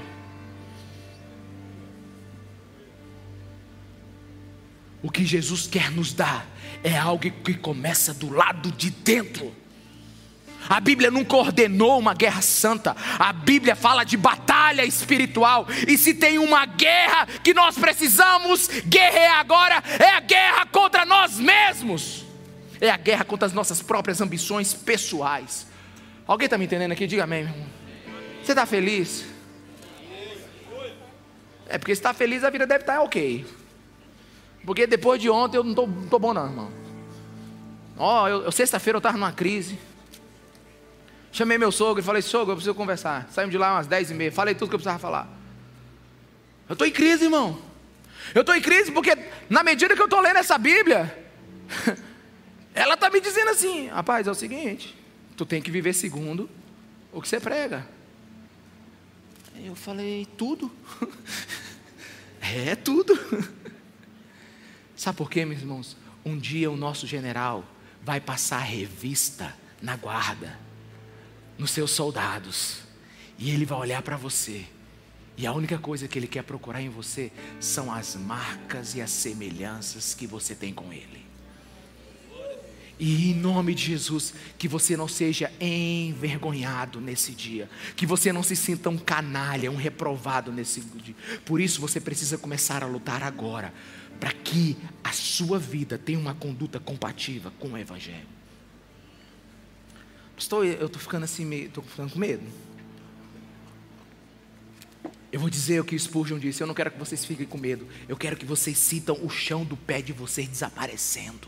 O que Jesus quer nos dar é algo que começa do lado de dentro. A Bíblia nunca ordenou uma guerra santa. A Bíblia fala de batalha espiritual. E se tem uma guerra que nós precisamos guerrear agora, é a guerra contra nós mesmos. É a guerra contra as nossas próprias ambições pessoais. Alguém está me entendendo aqui? Diga amém, meu irmão. Você está feliz? É porque se está feliz, a vida deve estar tá ok. Porque depois de ontem eu não estou bom, não, irmão. Ó, oh, eu, eu sexta-feira eu estava numa crise. Chamei meu sogro e falei, sogro, eu preciso conversar. Saímos de lá umas 10 e meia. Falei tudo que eu precisava falar. Eu estou em crise, irmão. Eu estou em crise porque, na medida que eu estou lendo essa Bíblia, (laughs) ela está me dizendo assim: rapaz, é o seguinte, tu tem que viver segundo o que você prega. Eu falei, tudo. (laughs) é tudo. (laughs) Sabe por quê, meus irmãos? Um dia o nosso general vai passar revista na guarda nos seus soldados. E ele vai olhar para você. E a única coisa que ele quer procurar em você são as marcas e as semelhanças que você tem com ele. E em nome de Jesus, que você não seja envergonhado nesse dia, que você não se sinta um canalha, um reprovado nesse dia. Por isso você precisa começar a lutar agora, para que a sua vida tenha uma conduta compatível com o Evangelho. Estou, eu estou ficando assim, estou ficando com medo. Eu vou dizer o que Spurgeon disse. Eu não quero que vocês fiquem com medo. Eu quero que vocês sintam o chão do pé de vocês desaparecendo.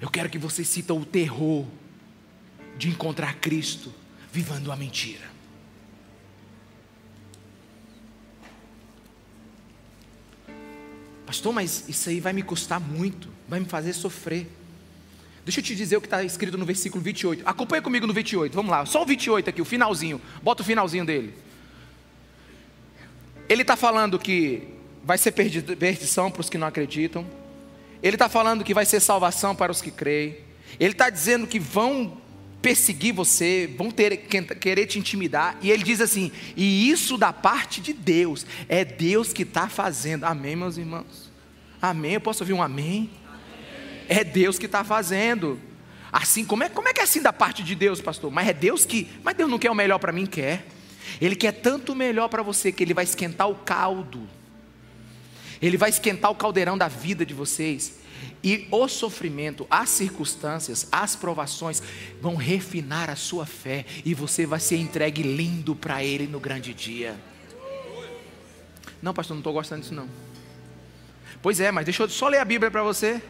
Eu quero que vocês sintam o terror de encontrar Cristo vivendo a mentira. Pastor, mas isso aí vai me custar muito, vai me fazer sofrer. Deixa eu te dizer o que está escrito no versículo 28. Acompanha comigo no 28, vamos lá, só o 28 aqui, o finalzinho. Bota o finalzinho dele. Ele está falando que vai ser perdição para os que não acreditam. Ele está falando que vai ser salvação para os que creem. Ele está dizendo que vão perseguir você, vão ter, querer te intimidar. E ele diz assim: e isso da parte de Deus, é Deus que está fazendo. Amém, meus irmãos? Amém? Eu posso ouvir um amém? amém. É Deus que está fazendo. Assim, como é, como é que é assim da parte de Deus, pastor? Mas é Deus que. Mas Deus não quer o melhor para mim? Quer. Ele quer tanto melhor para você que ele vai esquentar o caldo. Ele vai esquentar o caldeirão da vida de vocês. E o sofrimento, as circunstâncias, as provações vão refinar a sua fé e você vai ser entregue lindo para Ele no grande dia. Não, pastor, não estou gostando disso não. Pois é, mas deixa eu só ler a Bíblia para você.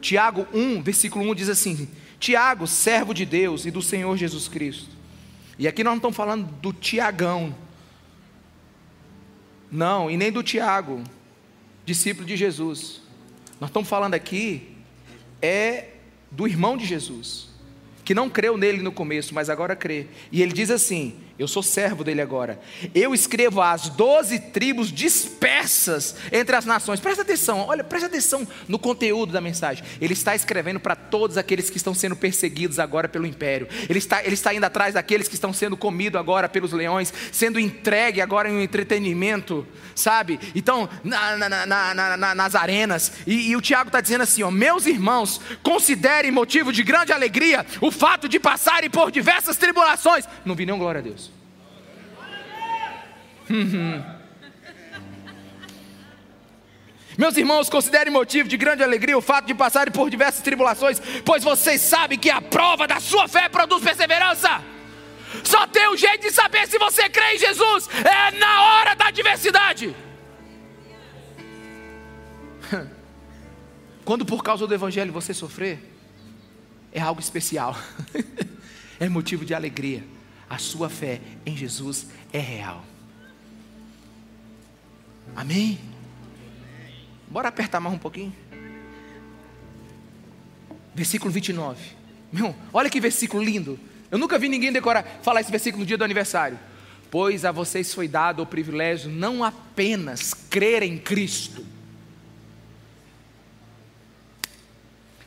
Tiago 1, versículo 1 diz assim: Tiago, servo de Deus e do Senhor Jesus Cristo. E aqui nós não estamos falando do Tiagão. Não, e nem do Tiago, discípulo de Jesus. Nós estamos falando aqui é do irmão de Jesus, que não creu nele no começo, mas agora crê. E ele diz assim: eu sou servo dele agora. Eu escrevo às doze tribos dispersas entre as nações. Presta atenção, olha, presta atenção no conteúdo da mensagem. Ele está escrevendo para todos aqueles que estão sendo perseguidos agora pelo império. Ele está, ele está indo atrás daqueles que estão sendo comidos agora pelos leões, sendo entregue agora em um entretenimento, sabe? Então, na, na, na, nas arenas. E, e o Tiago está dizendo assim: ó, meus irmãos, considerem motivo de grande alegria o fato de passarem por diversas tribulações. Não vi nenhum glória a Deus. Meus irmãos, considerem motivo de grande alegria o fato de passarem por diversas tribulações, pois vocês sabem que a prova da sua fé produz perseverança. Só tem um jeito de saber se você crê em Jesus, é na hora da adversidade. (laughs) Quando por causa do Evangelho você sofrer, é algo especial, (laughs) é motivo de alegria. A sua fé em Jesus é real. Amém? Bora apertar mais um pouquinho. Versículo 29. Meu, olha que versículo lindo. Eu nunca vi ninguém decorar, falar esse versículo no dia do aniversário. Pois a vocês foi dado o privilégio não apenas crer em Cristo,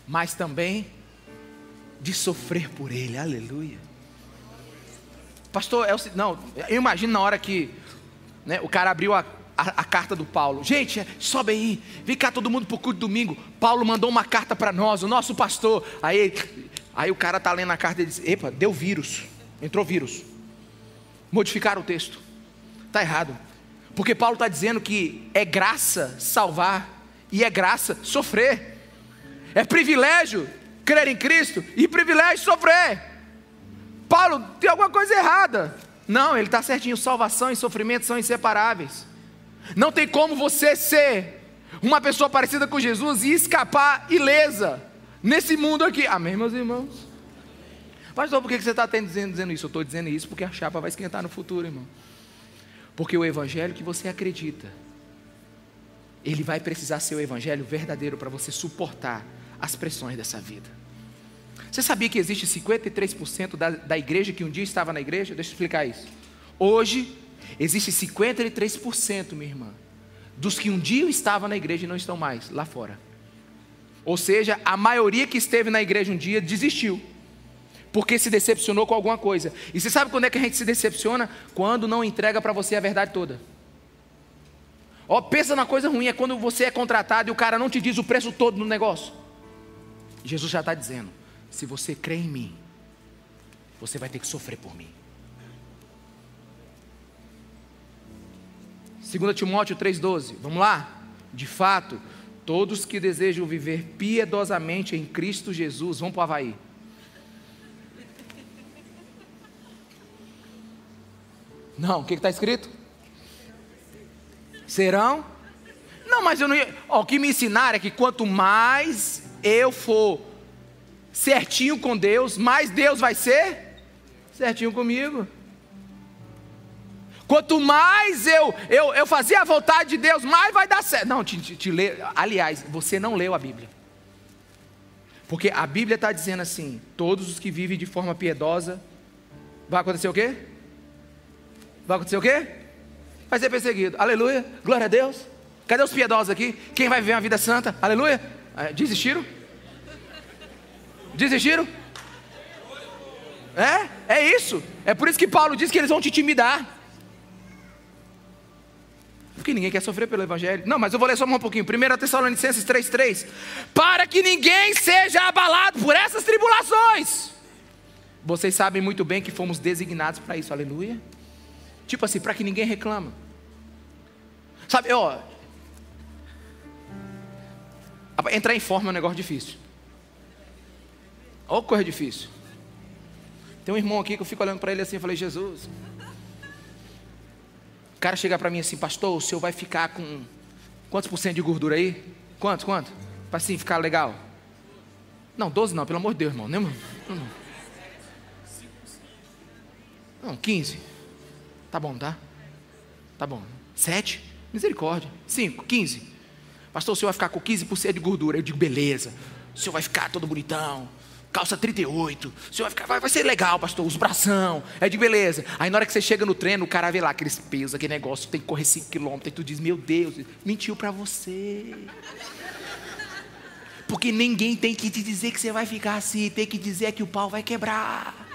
mas também de sofrer por Ele. Aleluia. Pastor, é o, não, eu imagino na hora que né, o cara abriu a, a, a, carta do Paulo. Gente, sobe aí, vem cá todo mundo para o culto domingo. Paulo mandou uma carta para nós, o nosso pastor. Aí, aí o cara está lendo a carta e diz: Epa, deu vírus, entrou vírus. Modificaram o texto. Está errado. Porque Paulo está dizendo que é graça salvar e é graça sofrer. É privilégio crer em Cristo e privilégio sofrer. Paulo, tem alguma coisa errada. Não, ele está certinho. Salvação e sofrimento são inseparáveis. Não tem como você ser uma pessoa parecida com Jesus e escapar ilesa nesse mundo aqui. Amém, meus irmãos? Pastor, por que você está dizendo, dizendo isso? Eu estou dizendo isso porque a chapa vai esquentar no futuro, irmão. Porque o evangelho que você acredita, ele vai precisar ser o evangelho verdadeiro para você suportar as pressões dessa vida. Você sabia que existe 53% da, da igreja que um dia estava na igreja? Deixa eu explicar isso. Hoje, existe 53%, minha irmã, dos que um dia estavam na igreja e não estão mais lá fora. Ou seja, a maioria que esteve na igreja um dia desistiu, porque se decepcionou com alguma coisa. E você sabe quando é que a gente se decepciona? Quando não entrega para você a verdade toda. Ó, oh, pensa na coisa ruim, é quando você é contratado e o cara não te diz o preço todo no negócio. Jesus já está dizendo: se você crê em mim, você vai ter que sofrer por mim. 2 Timóteo 3,12, vamos lá? De fato, todos que desejam viver piedosamente em Cristo Jesus, vão para o Havaí. Não, o que está escrito? Serão? Não, mas eu não ia. O que me ensinaram é que quanto mais eu for certinho com Deus, mais Deus vai ser certinho comigo. Quanto mais eu, eu, eu fazia a vontade de Deus, mais vai dar certo. Não, te, te, te lê, aliás, você não leu a Bíblia. Porque a Bíblia está dizendo assim: todos os que vivem de forma piedosa, vai acontecer o quê? Vai acontecer o quê? Vai ser perseguido. Aleluia. Glória a Deus. Cadê os piedosos aqui? Quem vai viver uma vida santa? Aleluia. É, desistiram? Desistiram? É, é isso. É por isso que Paulo diz que eles vão te intimidar. Porque ninguém quer sofrer pelo Evangelho. Não, mas eu vou ler só um pouquinho. 1 Tessalonicenses 3,3. Para que ninguém seja abalado por essas tribulações. Vocês sabem muito bem que fomos designados para isso, aleluia. Tipo assim, para que ninguém reclama. Sabe, ó, Entrar em forma é um negócio difícil. Que coisa difícil. Tem um irmão aqui que eu fico olhando para ele assim, eu falei, Jesus. Cara chega para mim assim, pastor, o senhor vai ficar com quantos por cento de gordura aí? Quanto, quanto? Para assim ficar legal. Não, 12 não, pelo amor de Deus, irmão. Não, não. não 15. Tá bom, tá? Tá bom. 7? Misericórdia. 5, 15. Pastor, o senhor vai ficar com 15% de gordura. Eu digo, beleza. O senhor vai ficar todo bonitão. Calça 38. O senhor vai ficar, vai, vai ser legal, pastor. Os bração. É de beleza. Aí na hora que você chega no treino, o cara vê lá aqueles pesos, aquele negócio, tem que correr 5 km. E tu diz, meu Deus, mentiu para você. Porque ninguém tem que te dizer que você vai ficar assim. Tem que dizer que o pau vai quebrar.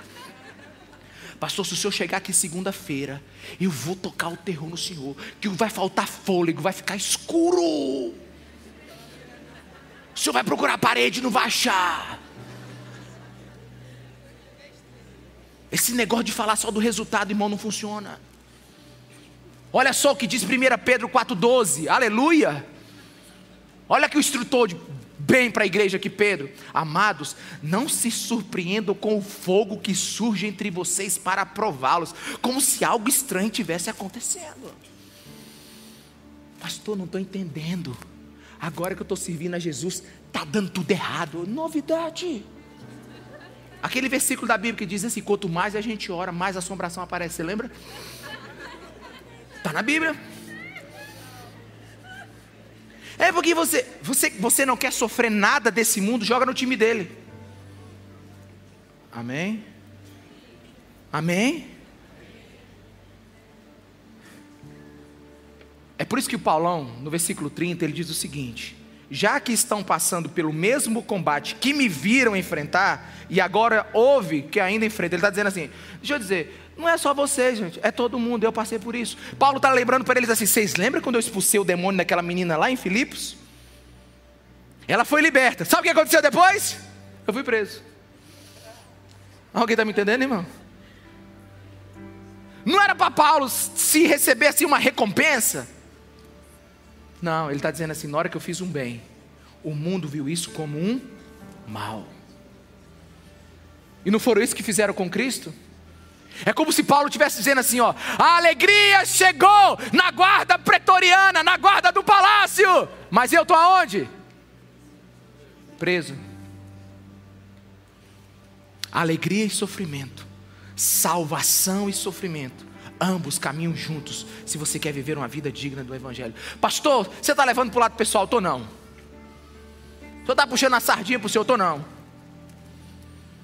Pastor, se o senhor chegar aqui segunda-feira, eu vou tocar o terror no senhor, que vai faltar fôlego, vai ficar escuro. O senhor vai procurar a parede, não vai achar. Esse negócio de falar só do resultado, irmão, não funciona. Olha só o que diz 1 Pedro 4,12, aleluia. Olha que o instrutor de, bem para a igreja aqui, Pedro. Amados, não se surpreendam com o fogo que surge entre vocês para prová-los, como se algo estranho tivesse acontecendo. Pastor, não estou entendendo. Agora que eu estou servindo a Jesus, está dando tudo errado. Novidade. Aquele versículo da Bíblia que diz assim: quanto mais a gente ora, mais assombração aparece. Você lembra? Está na Bíblia. É porque você, você, você não quer sofrer nada desse mundo, joga no time dele. Amém? Amém? É por isso que o Paulão, no versículo 30, ele diz o seguinte: já que estão passando pelo mesmo combate que me viram enfrentar, e agora houve que ainda enfrenta, ele está dizendo assim: deixa eu dizer, não é só vocês, gente, é todo mundo, eu passei por isso. Paulo está lembrando para eles assim: vocês lembram quando eu expulsei o demônio daquela menina lá em Filipos? Ela foi liberta. Sabe o que aconteceu depois? Eu fui preso. Alguém está me entendendo, irmão? Não era para Paulo se receber assim uma recompensa? Não, ele está dizendo assim: na hora que eu fiz um bem, o mundo viu isso como um mal. E não foram isso que fizeram com Cristo? É como se Paulo estivesse dizendo assim: ó, a alegria chegou na guarda pretoriana, na guarda do palácio, mas eu estou aonde? Preso. Alegria e sofrimento, salvação e sofrimento, ambos caminham juntos, se você quer viver uma vida digna do Evangelho. Pastor, você está levando para o lado pessoal? Estou não. Senhor está puxando a sardinha para o senhor? Estou não.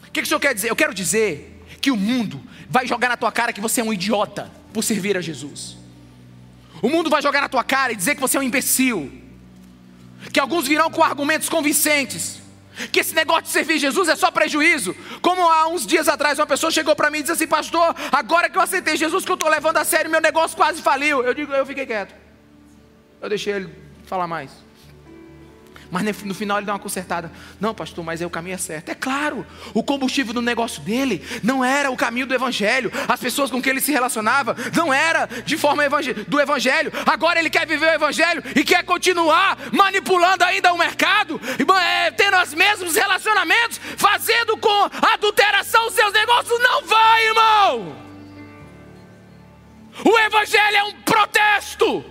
O que, que o senhor quer dizer? Eu quero dizer que o mundo vai jogar na tua cara que você é um idiota por servir a Jesus. O mundo vai jogar na tua cara e dizer que você é um imbecil. Que alguns virão com argumentos convincentes. Que esse negócio de servir Jesus é só prejuízo. Como há uns dias atrás uma pessoa chegou para mim e disse assim: Pastor, agora que eu aceitei Jesus, que eu estou levando a sério, meu negócio quase faliu. Eu digo, eu fiquei quieto. Eu deixei ele falar mais. Mas no final ele dá uma consertada. Não, pastor, mas é o caminho é certo. É claro, o combustível do negócio dele não era o caminho do evangelho. As pessoas com quem ele se relacionava não era de forma do evangelho. Agora ele quer viver o evangelho e quer continuar manipulando ainda o mercado, é, tendo os mesmos relacionamentos, fazendo com adulteração os seus negócios. Não vai, irmão. O evangelho é um protesto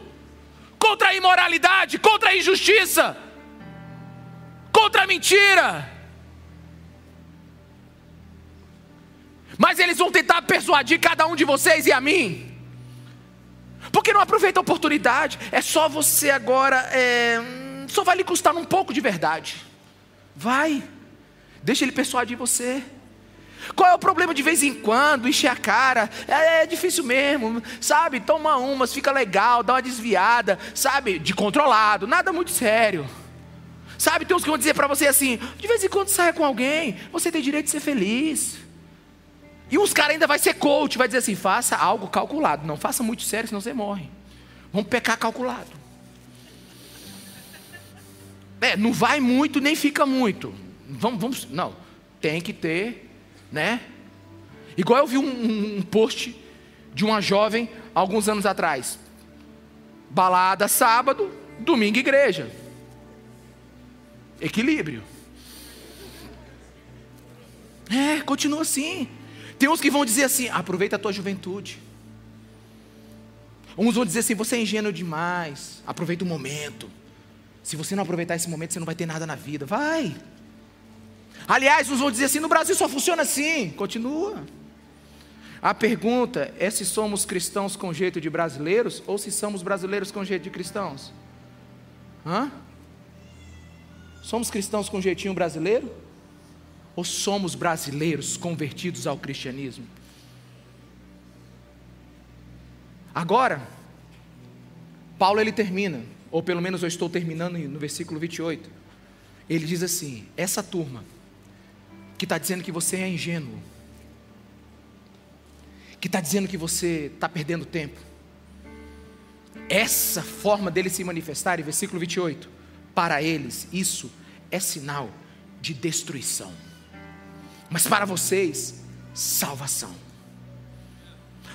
contra a imoralidade, contra a injustiça contra a mentira. Mas eles vão tentar persuadir cada um de vocês e a mim. Porque não aproveita a oportunidade. É só você agora. É, só vai lhe custar um pouco de verdade. Vai. Deixa ele persuadir você. Qual é o problema de vez em quando, encher a cara? É, é, difícil mesmo, sabe? Toma umas, fica legal, dá uma desviada, sabe? De controlado, nada muito sério. Sabe, tem uns que vão dizer para você assim: de vez em quando saia com alguém, você tem direito de ser feliz. E uns caras ainda vai ser coach, vai dizer assim: faça algo calculado. Não faça muito sério, senão você morre. Vamos pecar calculado. É, não vai muito nem fica muito. Vamos, vamos, não, tem que ter, né? Igual eu vi um, um post de uma jovem alguns anos atrás. Balada sábado, domingo igreja. Equilíbrio. É, continua assim. Tem uns que vão dizer assim: aproveita a tua juventude. Uns vão dizer assim: você é ingênuo demais, aproveita o momento. Se você não aproveitar esse momento, você não vai ter nada na vida. Vai. Aliás, uns vão dizer assim: no Brasil só funciona assim. Continua. A pergunta é se somos cristãos com jeito de brasileiros ou se somos brasileiros com jeito de cristãos. Hã? Somos cristãos com jeitinho brasileiro? Ou somos brasileiros convertidos ao cristianismo? Agora, Paulo ele termina, ou pelo menos eu estou terminando no versículo 28. Ele diz assim: essa turma que está dizendo que você é ingênuo, que está dizendo que você está perdendo tempo, essa forma dele se manifestar, em versículo 28 para eles, isso é sinal de destruição. Mas para vocês, salvação.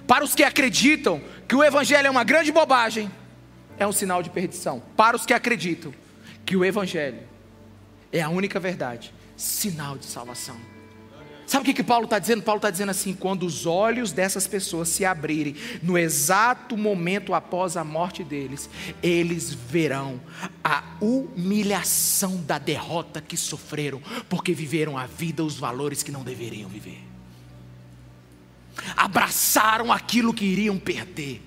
Para os que acreditam que o Evangelho é uma grande bobagem, é um sinal de perdição. Para os que acreditam que o Evangelho é a única verdade, sinal de salvação. Sabe o que, que Paulo está dizendo? Paulo está dizendo assim: quando os olhos dessas pessoas se abrirem, no exato momento após a morte deles, eles verão a humilhação da derrota que sofreram, porque viveram a vida, os valores que não deveriam viver, abraçaram aquilo que iriam perder.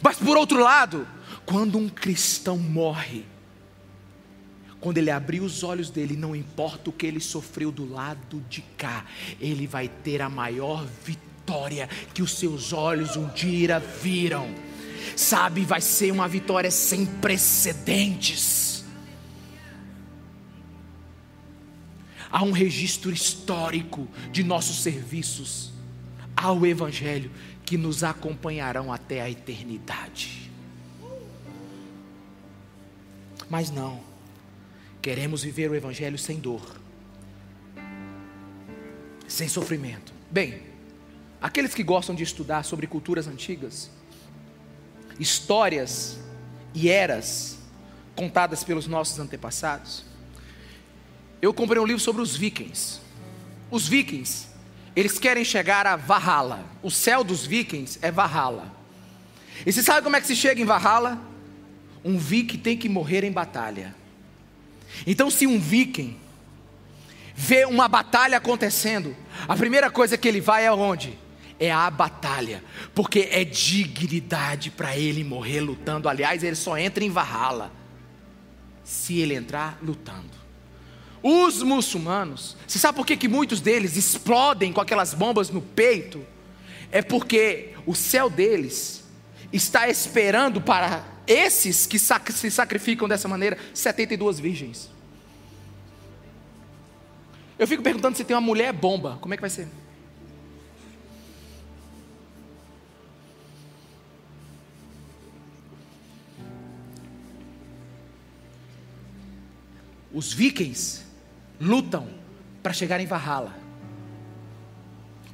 Mas por outro lado, quando um cristão morre, quando ele abrir os olhos dele, não importa o que ele sofreu do lado de cá, ele vai ter a maior vitória que os seus olhos um dia viram. sabe, vai ser uma vitória sem precedentes. Há um registro histórico de nossos serviços ao Evangelho que nos acompanharão até a eternidade. Mas não, queremos viver o Evangelho sem dor, sem sofrimento. Bem, aqueles que gostam de estudar sobre culturas antigas, histórias e eras contadas pelos nossos antepassados, eu comprei um livro sobre os vikings. Os vikings, eles querem chegar a Valhalla. O céu dos vikings é Valhalla. E você sabe como é que se chega em Valhalla? Um viking tem que morrer em batalha. Então, se um viking vê uma batalha acontecendo, a primeira coisa que ele vai é onde? É a batalha, porque é dignidade para ele morrer lutando. Aliás, ele só entra em Valhalla se ele entrar lutando. Os muçulmanos, você sabe por que, que muitos deles explodem com aquelas bombas no peito? É porque o céu deles está esperando para esses que se sacrificam dessa maneira 72 virgens. Eu fico perguntando se tem uma mulher bomba, como é que vai ser? Os vikings lutam para chegar em Valhalla.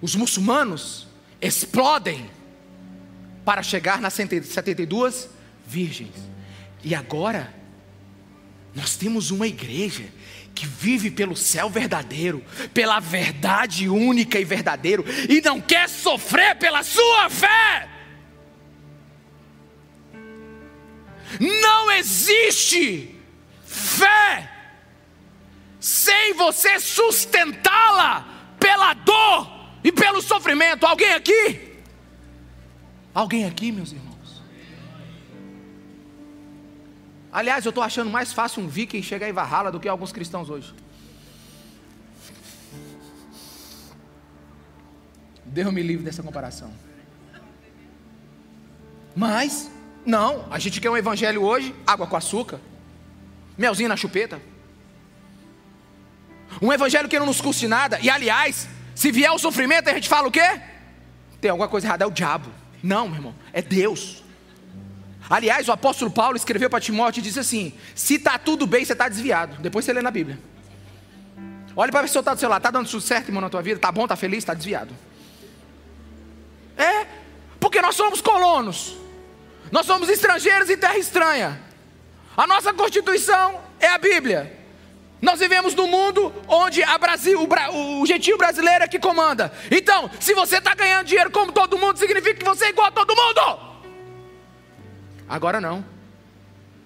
Os muçulmanos explodem para chegar nas 72 virgens. E agora, nós temos uma igreja que vive pelo céu verdadeiro, pela verdade única e verdadeiro, e não quer sofrer pela sua fé. Não existe fé sem você sustentá-la pela dor e pelo sofrimento. Alguém aqui? Alguém aqui, meus irmãos? Aliás, eu estou achando mais fácil um viking chegar em Valhalla do que alguns cristãos hoje. Deus me livre dessa comparação. Mas, não, a gente quer um evangelho hoje, água com açúcar, melzinho na chupeta. Um evangelho que não nos custe nada. E aliás, se vier o sofrimento, a gente fala o quê? Tem alguma coisa errada, é o diabo. Não, meu irmão, é Deus. Aliás, o apóstolo Paulo escreveu para Timóteo e disse assim: se está tudo bem, você está desviado. Depois você lê na Bíblia. Olha para ver se está do seu lado, está dando tudo certo, irmão, na tua vida? Está bom, está feliz, está desviado. É, porque nós somos colonos, nós somos estrangeiros em terra estranha. A nossa constituição é a Bíblia. Nós vivemos num mundo onde Brasil, o, o gentil brasileiro é que comanda. Então, se você está ganhando dinheiro como todo mundo, significa que você é igual a todo mundo. Agora não.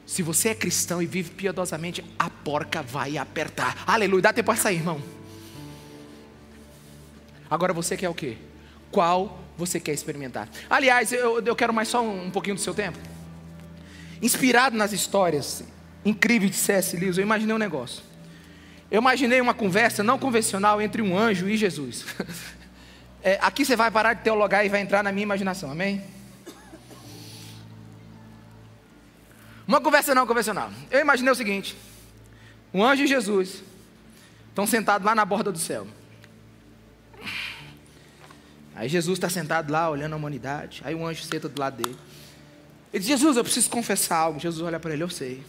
Se você é cristão e vive piedosamente, a porca vai apertar. Aleluia. Dá tempo para sair, irmão. Agora você quer o quê? Qual você quer experimentar? Aliás, eu, eu quero mais só um, um pouquinho do seu tempo. Inspirado nas histórias incríveis de C.S. Lewis, eu imaginei um negócio. Eu imaginei uma conversa não convencional entre um anjo e Jesus. (laughs) É, aqui você vai parar de teologar e vai entrar na minha imaginação, amém? Uma conversa não convencional. Eu imaginei o seguinte: um anjo e Jesus estão sentados lá na borda do céu. Aí Jesus está sentado lá, olhando a humanidade. Aí um anjo senta do lado dele. Ele diz: Jesus, eu preciso confessar algo. Jesus olha para ele: Eu sei.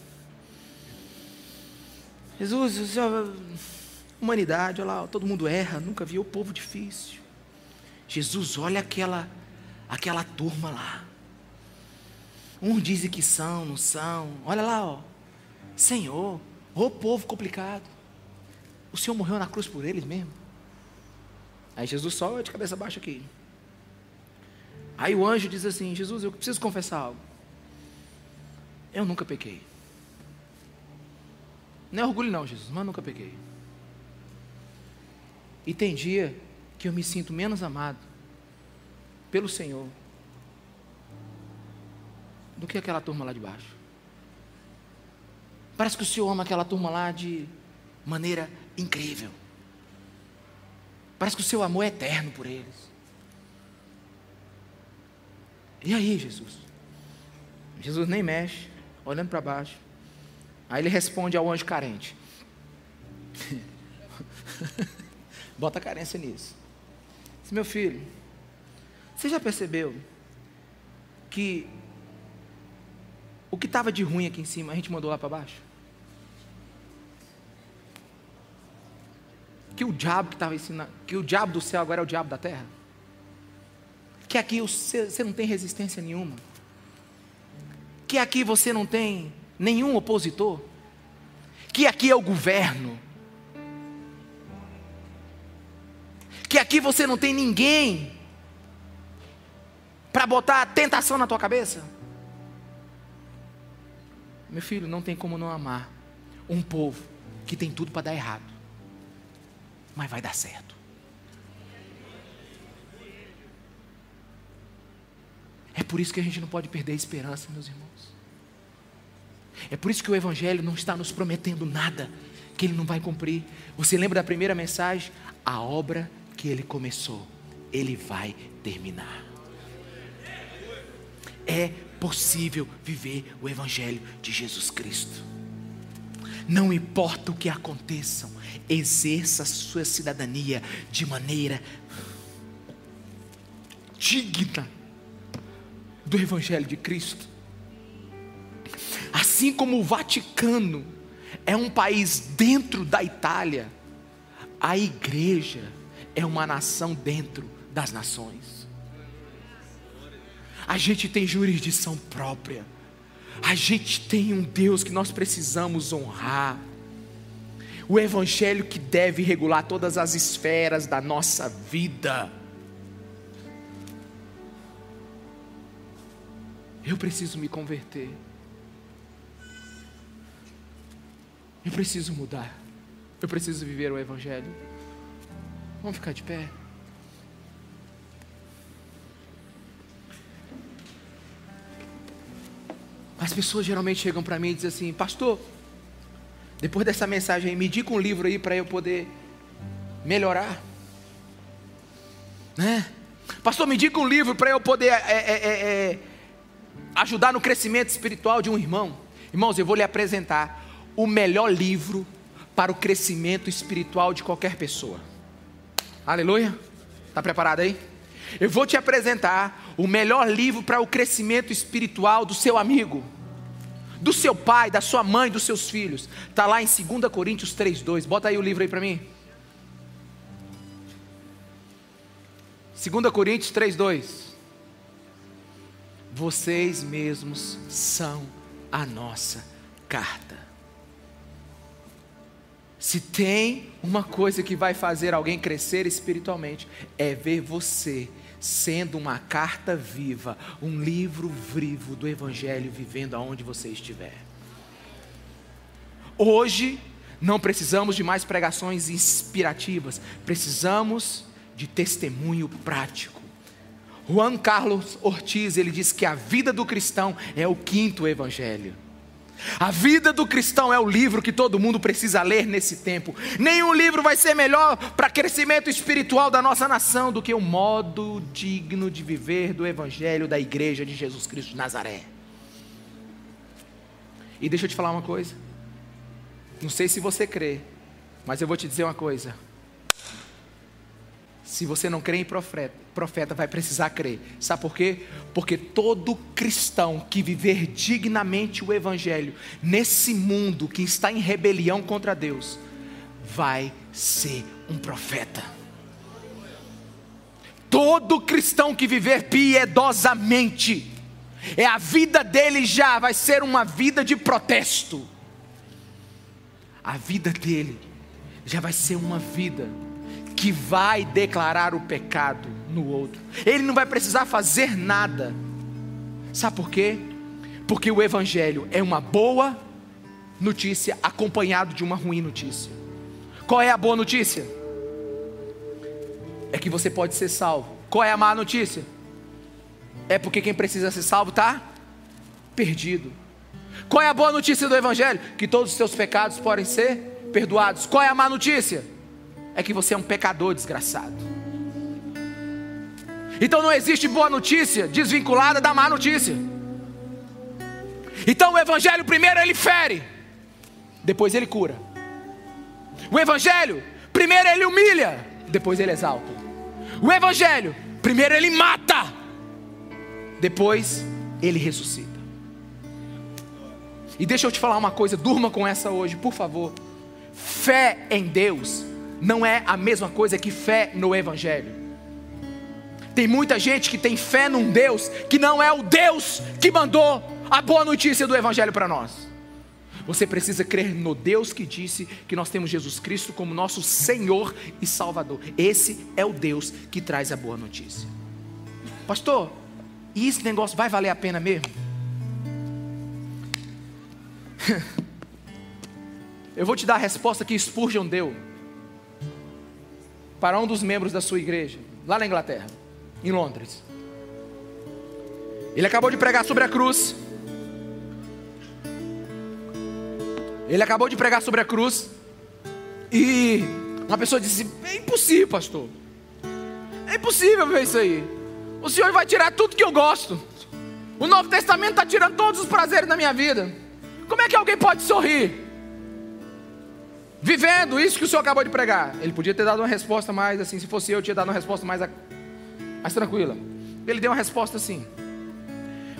Jesus, humanidade, olha lá, todo mundo erra, nunca viu o povo difícil. Jesus, olha aquela, aquela turma lá. Uns dizem que são, não são. Olha lá, ó. Senhor, ô povo complicado. O Senhor morreu na cruz por eles mesmo. Aí Jesus só de cabeça baixa aqui. Aí o anjo diz assim: Jesus, eu preciso confessar algo. Eu nunca pequei. Não é orgulho, não, Jesus, mas nunca pequei. E tem dia que eu me sinto menos amado pelo Senhor do que aquela turma lá de baixo. Parece que o Senhor ama aquela turma lá de maneira incrível. Parece que o seu amor é eterno por eles. E aí, Jesus? Jesus nem mexe, olhando para baixo. Aí ele responde ao anjo carente. (laughs) Bota carência nisso. Diz, meu filho, você já percebeu que o que estava de ruim aqui em cima a gente mandou lá para baixo? Que o diabo que estava ensinando, que o diabo do céu agora é o diabo da terra? Que aqui você não tem resistência nenhuma? Que aqui você não tem nenhum opositor? Que aqui é o governo? que aqui você não tem ninguém para botar tentação na tua cabeça? Meu filho, não tem como não amar um povo que tem tudo para dar errado, mas vai dar certo. É por isso que a gente não pode perder a esperança, meus irmãos. É por isso que o Evangelho não está nos prometendo nada que ele não vai cumprir. Você lembra da primeira mensagem? A obra que ele começou, ele vai terminar. É possível viver o Evangelho de Jesus Cristo. Não importa o que aconteça, exerça sua cidadania de maneira digna do Evangelho de Cristo. Assim como o Vaticano é um país dentro da Itália, a igreja é uma nação dentro das nações. A gente tem jurisdição própria. A gente tem um Deus que nós precisamos honrar. O Evangelho que deve regular todas as esferas da nossa vida. Eu preciso me converter. Eu preciso mudar. Eu preciso viver o Evangelho. Vamos ficar de pé. As pessoas geralmente chegam para mim e dizem assim: Pastor, depois dessa mensagem aí, me diga um livro aí para eu poder melhorar. Né? Pastor, me diga um livro para eu poder é, é, é, ajudar no crescimento espiritual de um irmão. Irmãos, eu vou lhe apresentar o melhor livro para o crescimento espiritual de qualquer pessoa. Aleluia? Está preparado aí? Eu vou te apresentar o melhor livro para o crescimento espiritual do seu amigo, do seu pai, da sua mãe, dos seus filhos. Está lá em 2 Coríntios 3,2. Bota aí o livro aí para mim. 2 Coríntios 3,2. Vocês mesmos são a nossa carta. Se tem uma coisa que vai fazer alguém crescer espiritualmente, é ver você sendo uma carta viva, um livro vivo do Evangelho vivendo aonde você estiver. Hoje, não precisamos de mais pregações inspirativas, precisamos de testemunho prático. Juan Carlos Ortiz, ele diz que a vida do cristão é o quinto evangelho. A vida do cristão é o livro que todo mundo precisa ler nesse tempo. Nenhum livro vai ser melhor para crescimento espiritual da nossa nação do que o modo digno de viver do Evangelho da Igreja de Jesus Cristo de Nazaré. E deixa eu te falar uma coisa. Não sei se você crê, mas eu vou te dizer uma coisa. Se você não crê em profeta, profeta vai precisar crer. Sabe por quê? Porque todo cristão que viver dignamente o Evangelho, nesse mundo que está em rebelião contra Deus, vai ser um profeta. Todo cristão que viver piedosamente, é a vida dele já vai ser uma vida de protesto. A vida dele já vai ser uma vida que vai declarar o pecado no outro. Ele não vai precisar fazer nada. Sabe por quê? Porque o Evangelho é uma boa notícia acompanhado de uma ruim notícia. Qual é a boa notícia? É que você pode ser salvo. Qual é a má notícia? É porque quem precisa ser salvo está perdido. Qual é a boa notícia do Evangelho? Que todos os seus pecados podem ser perdoados. Qual é a má notícia? É que você é um pecador desgraçado. Então não existe boa notícia desvinculada da má notícia. Então o Evangelho, primeiro, ele fere, depois ele cura. O Evangelho, primeiro, ele humilha, depois ele exalta. O Evangelho, primeiro, ele mata, depois ele ressuscita. E deixa eu te falar uma coisa, durma com essa hoje, por favor. Fé em Deus não é a mesma coisa que fé no Evangelho. Tem muita gente que tem fé num Deus que não é o Deus que mandou a boa notícia do Evangelho para nós. Você precisa crer no Deus que disse que nós temos Jesus Cristo como nosso Senhor e Salvador. Esse é o Deus que traz a boa notícia. Pastor, e esse negócio vai valer a pena mesmo? (laughs) Eu vou te dar a resposta que Spurgeon deu para um dos membros da sua igreja, lá na Inglaterra, em Londres. Ele acabou de pregar sobre a cruz. Ele acabou de pregar sobre a cruz. E uma pessoa disse: É impossível, pastor. É impossível ver isso aí. O Senhor vai tirar tudo que eu gosto. O Novo Testamento está tirando todos os prazeres da minha vida. Como é que alguém pode sorrir? Vivendo isso que o Senhor acabou de pregar. Ele podia ter dado uma resposta mais assim, se fosse eu, eu tinha dado uma resposta mais, mais tranquila. Ele deu uma resposta assim: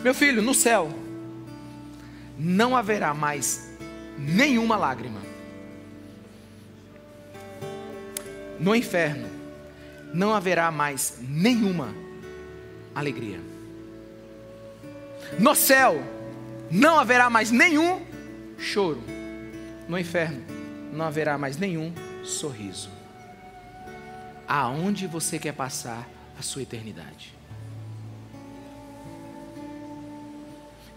Meu filho, no céu não haverá mais nenhuma lágrima. No inferno não haverá mais nenhuma alegria. No céu não haverá mais nenhum choro. No inferno, não haverá mais nenhum sorriso. Aonde você quer passar a sua eternidade?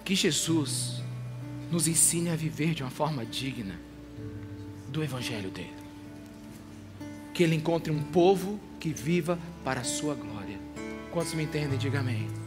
Que Jesus nos ensine a viver de uma forma digna do Evangelho dele. Que ele encontre um povo que viva para a sua glória. Quantos me entendem, diga amém.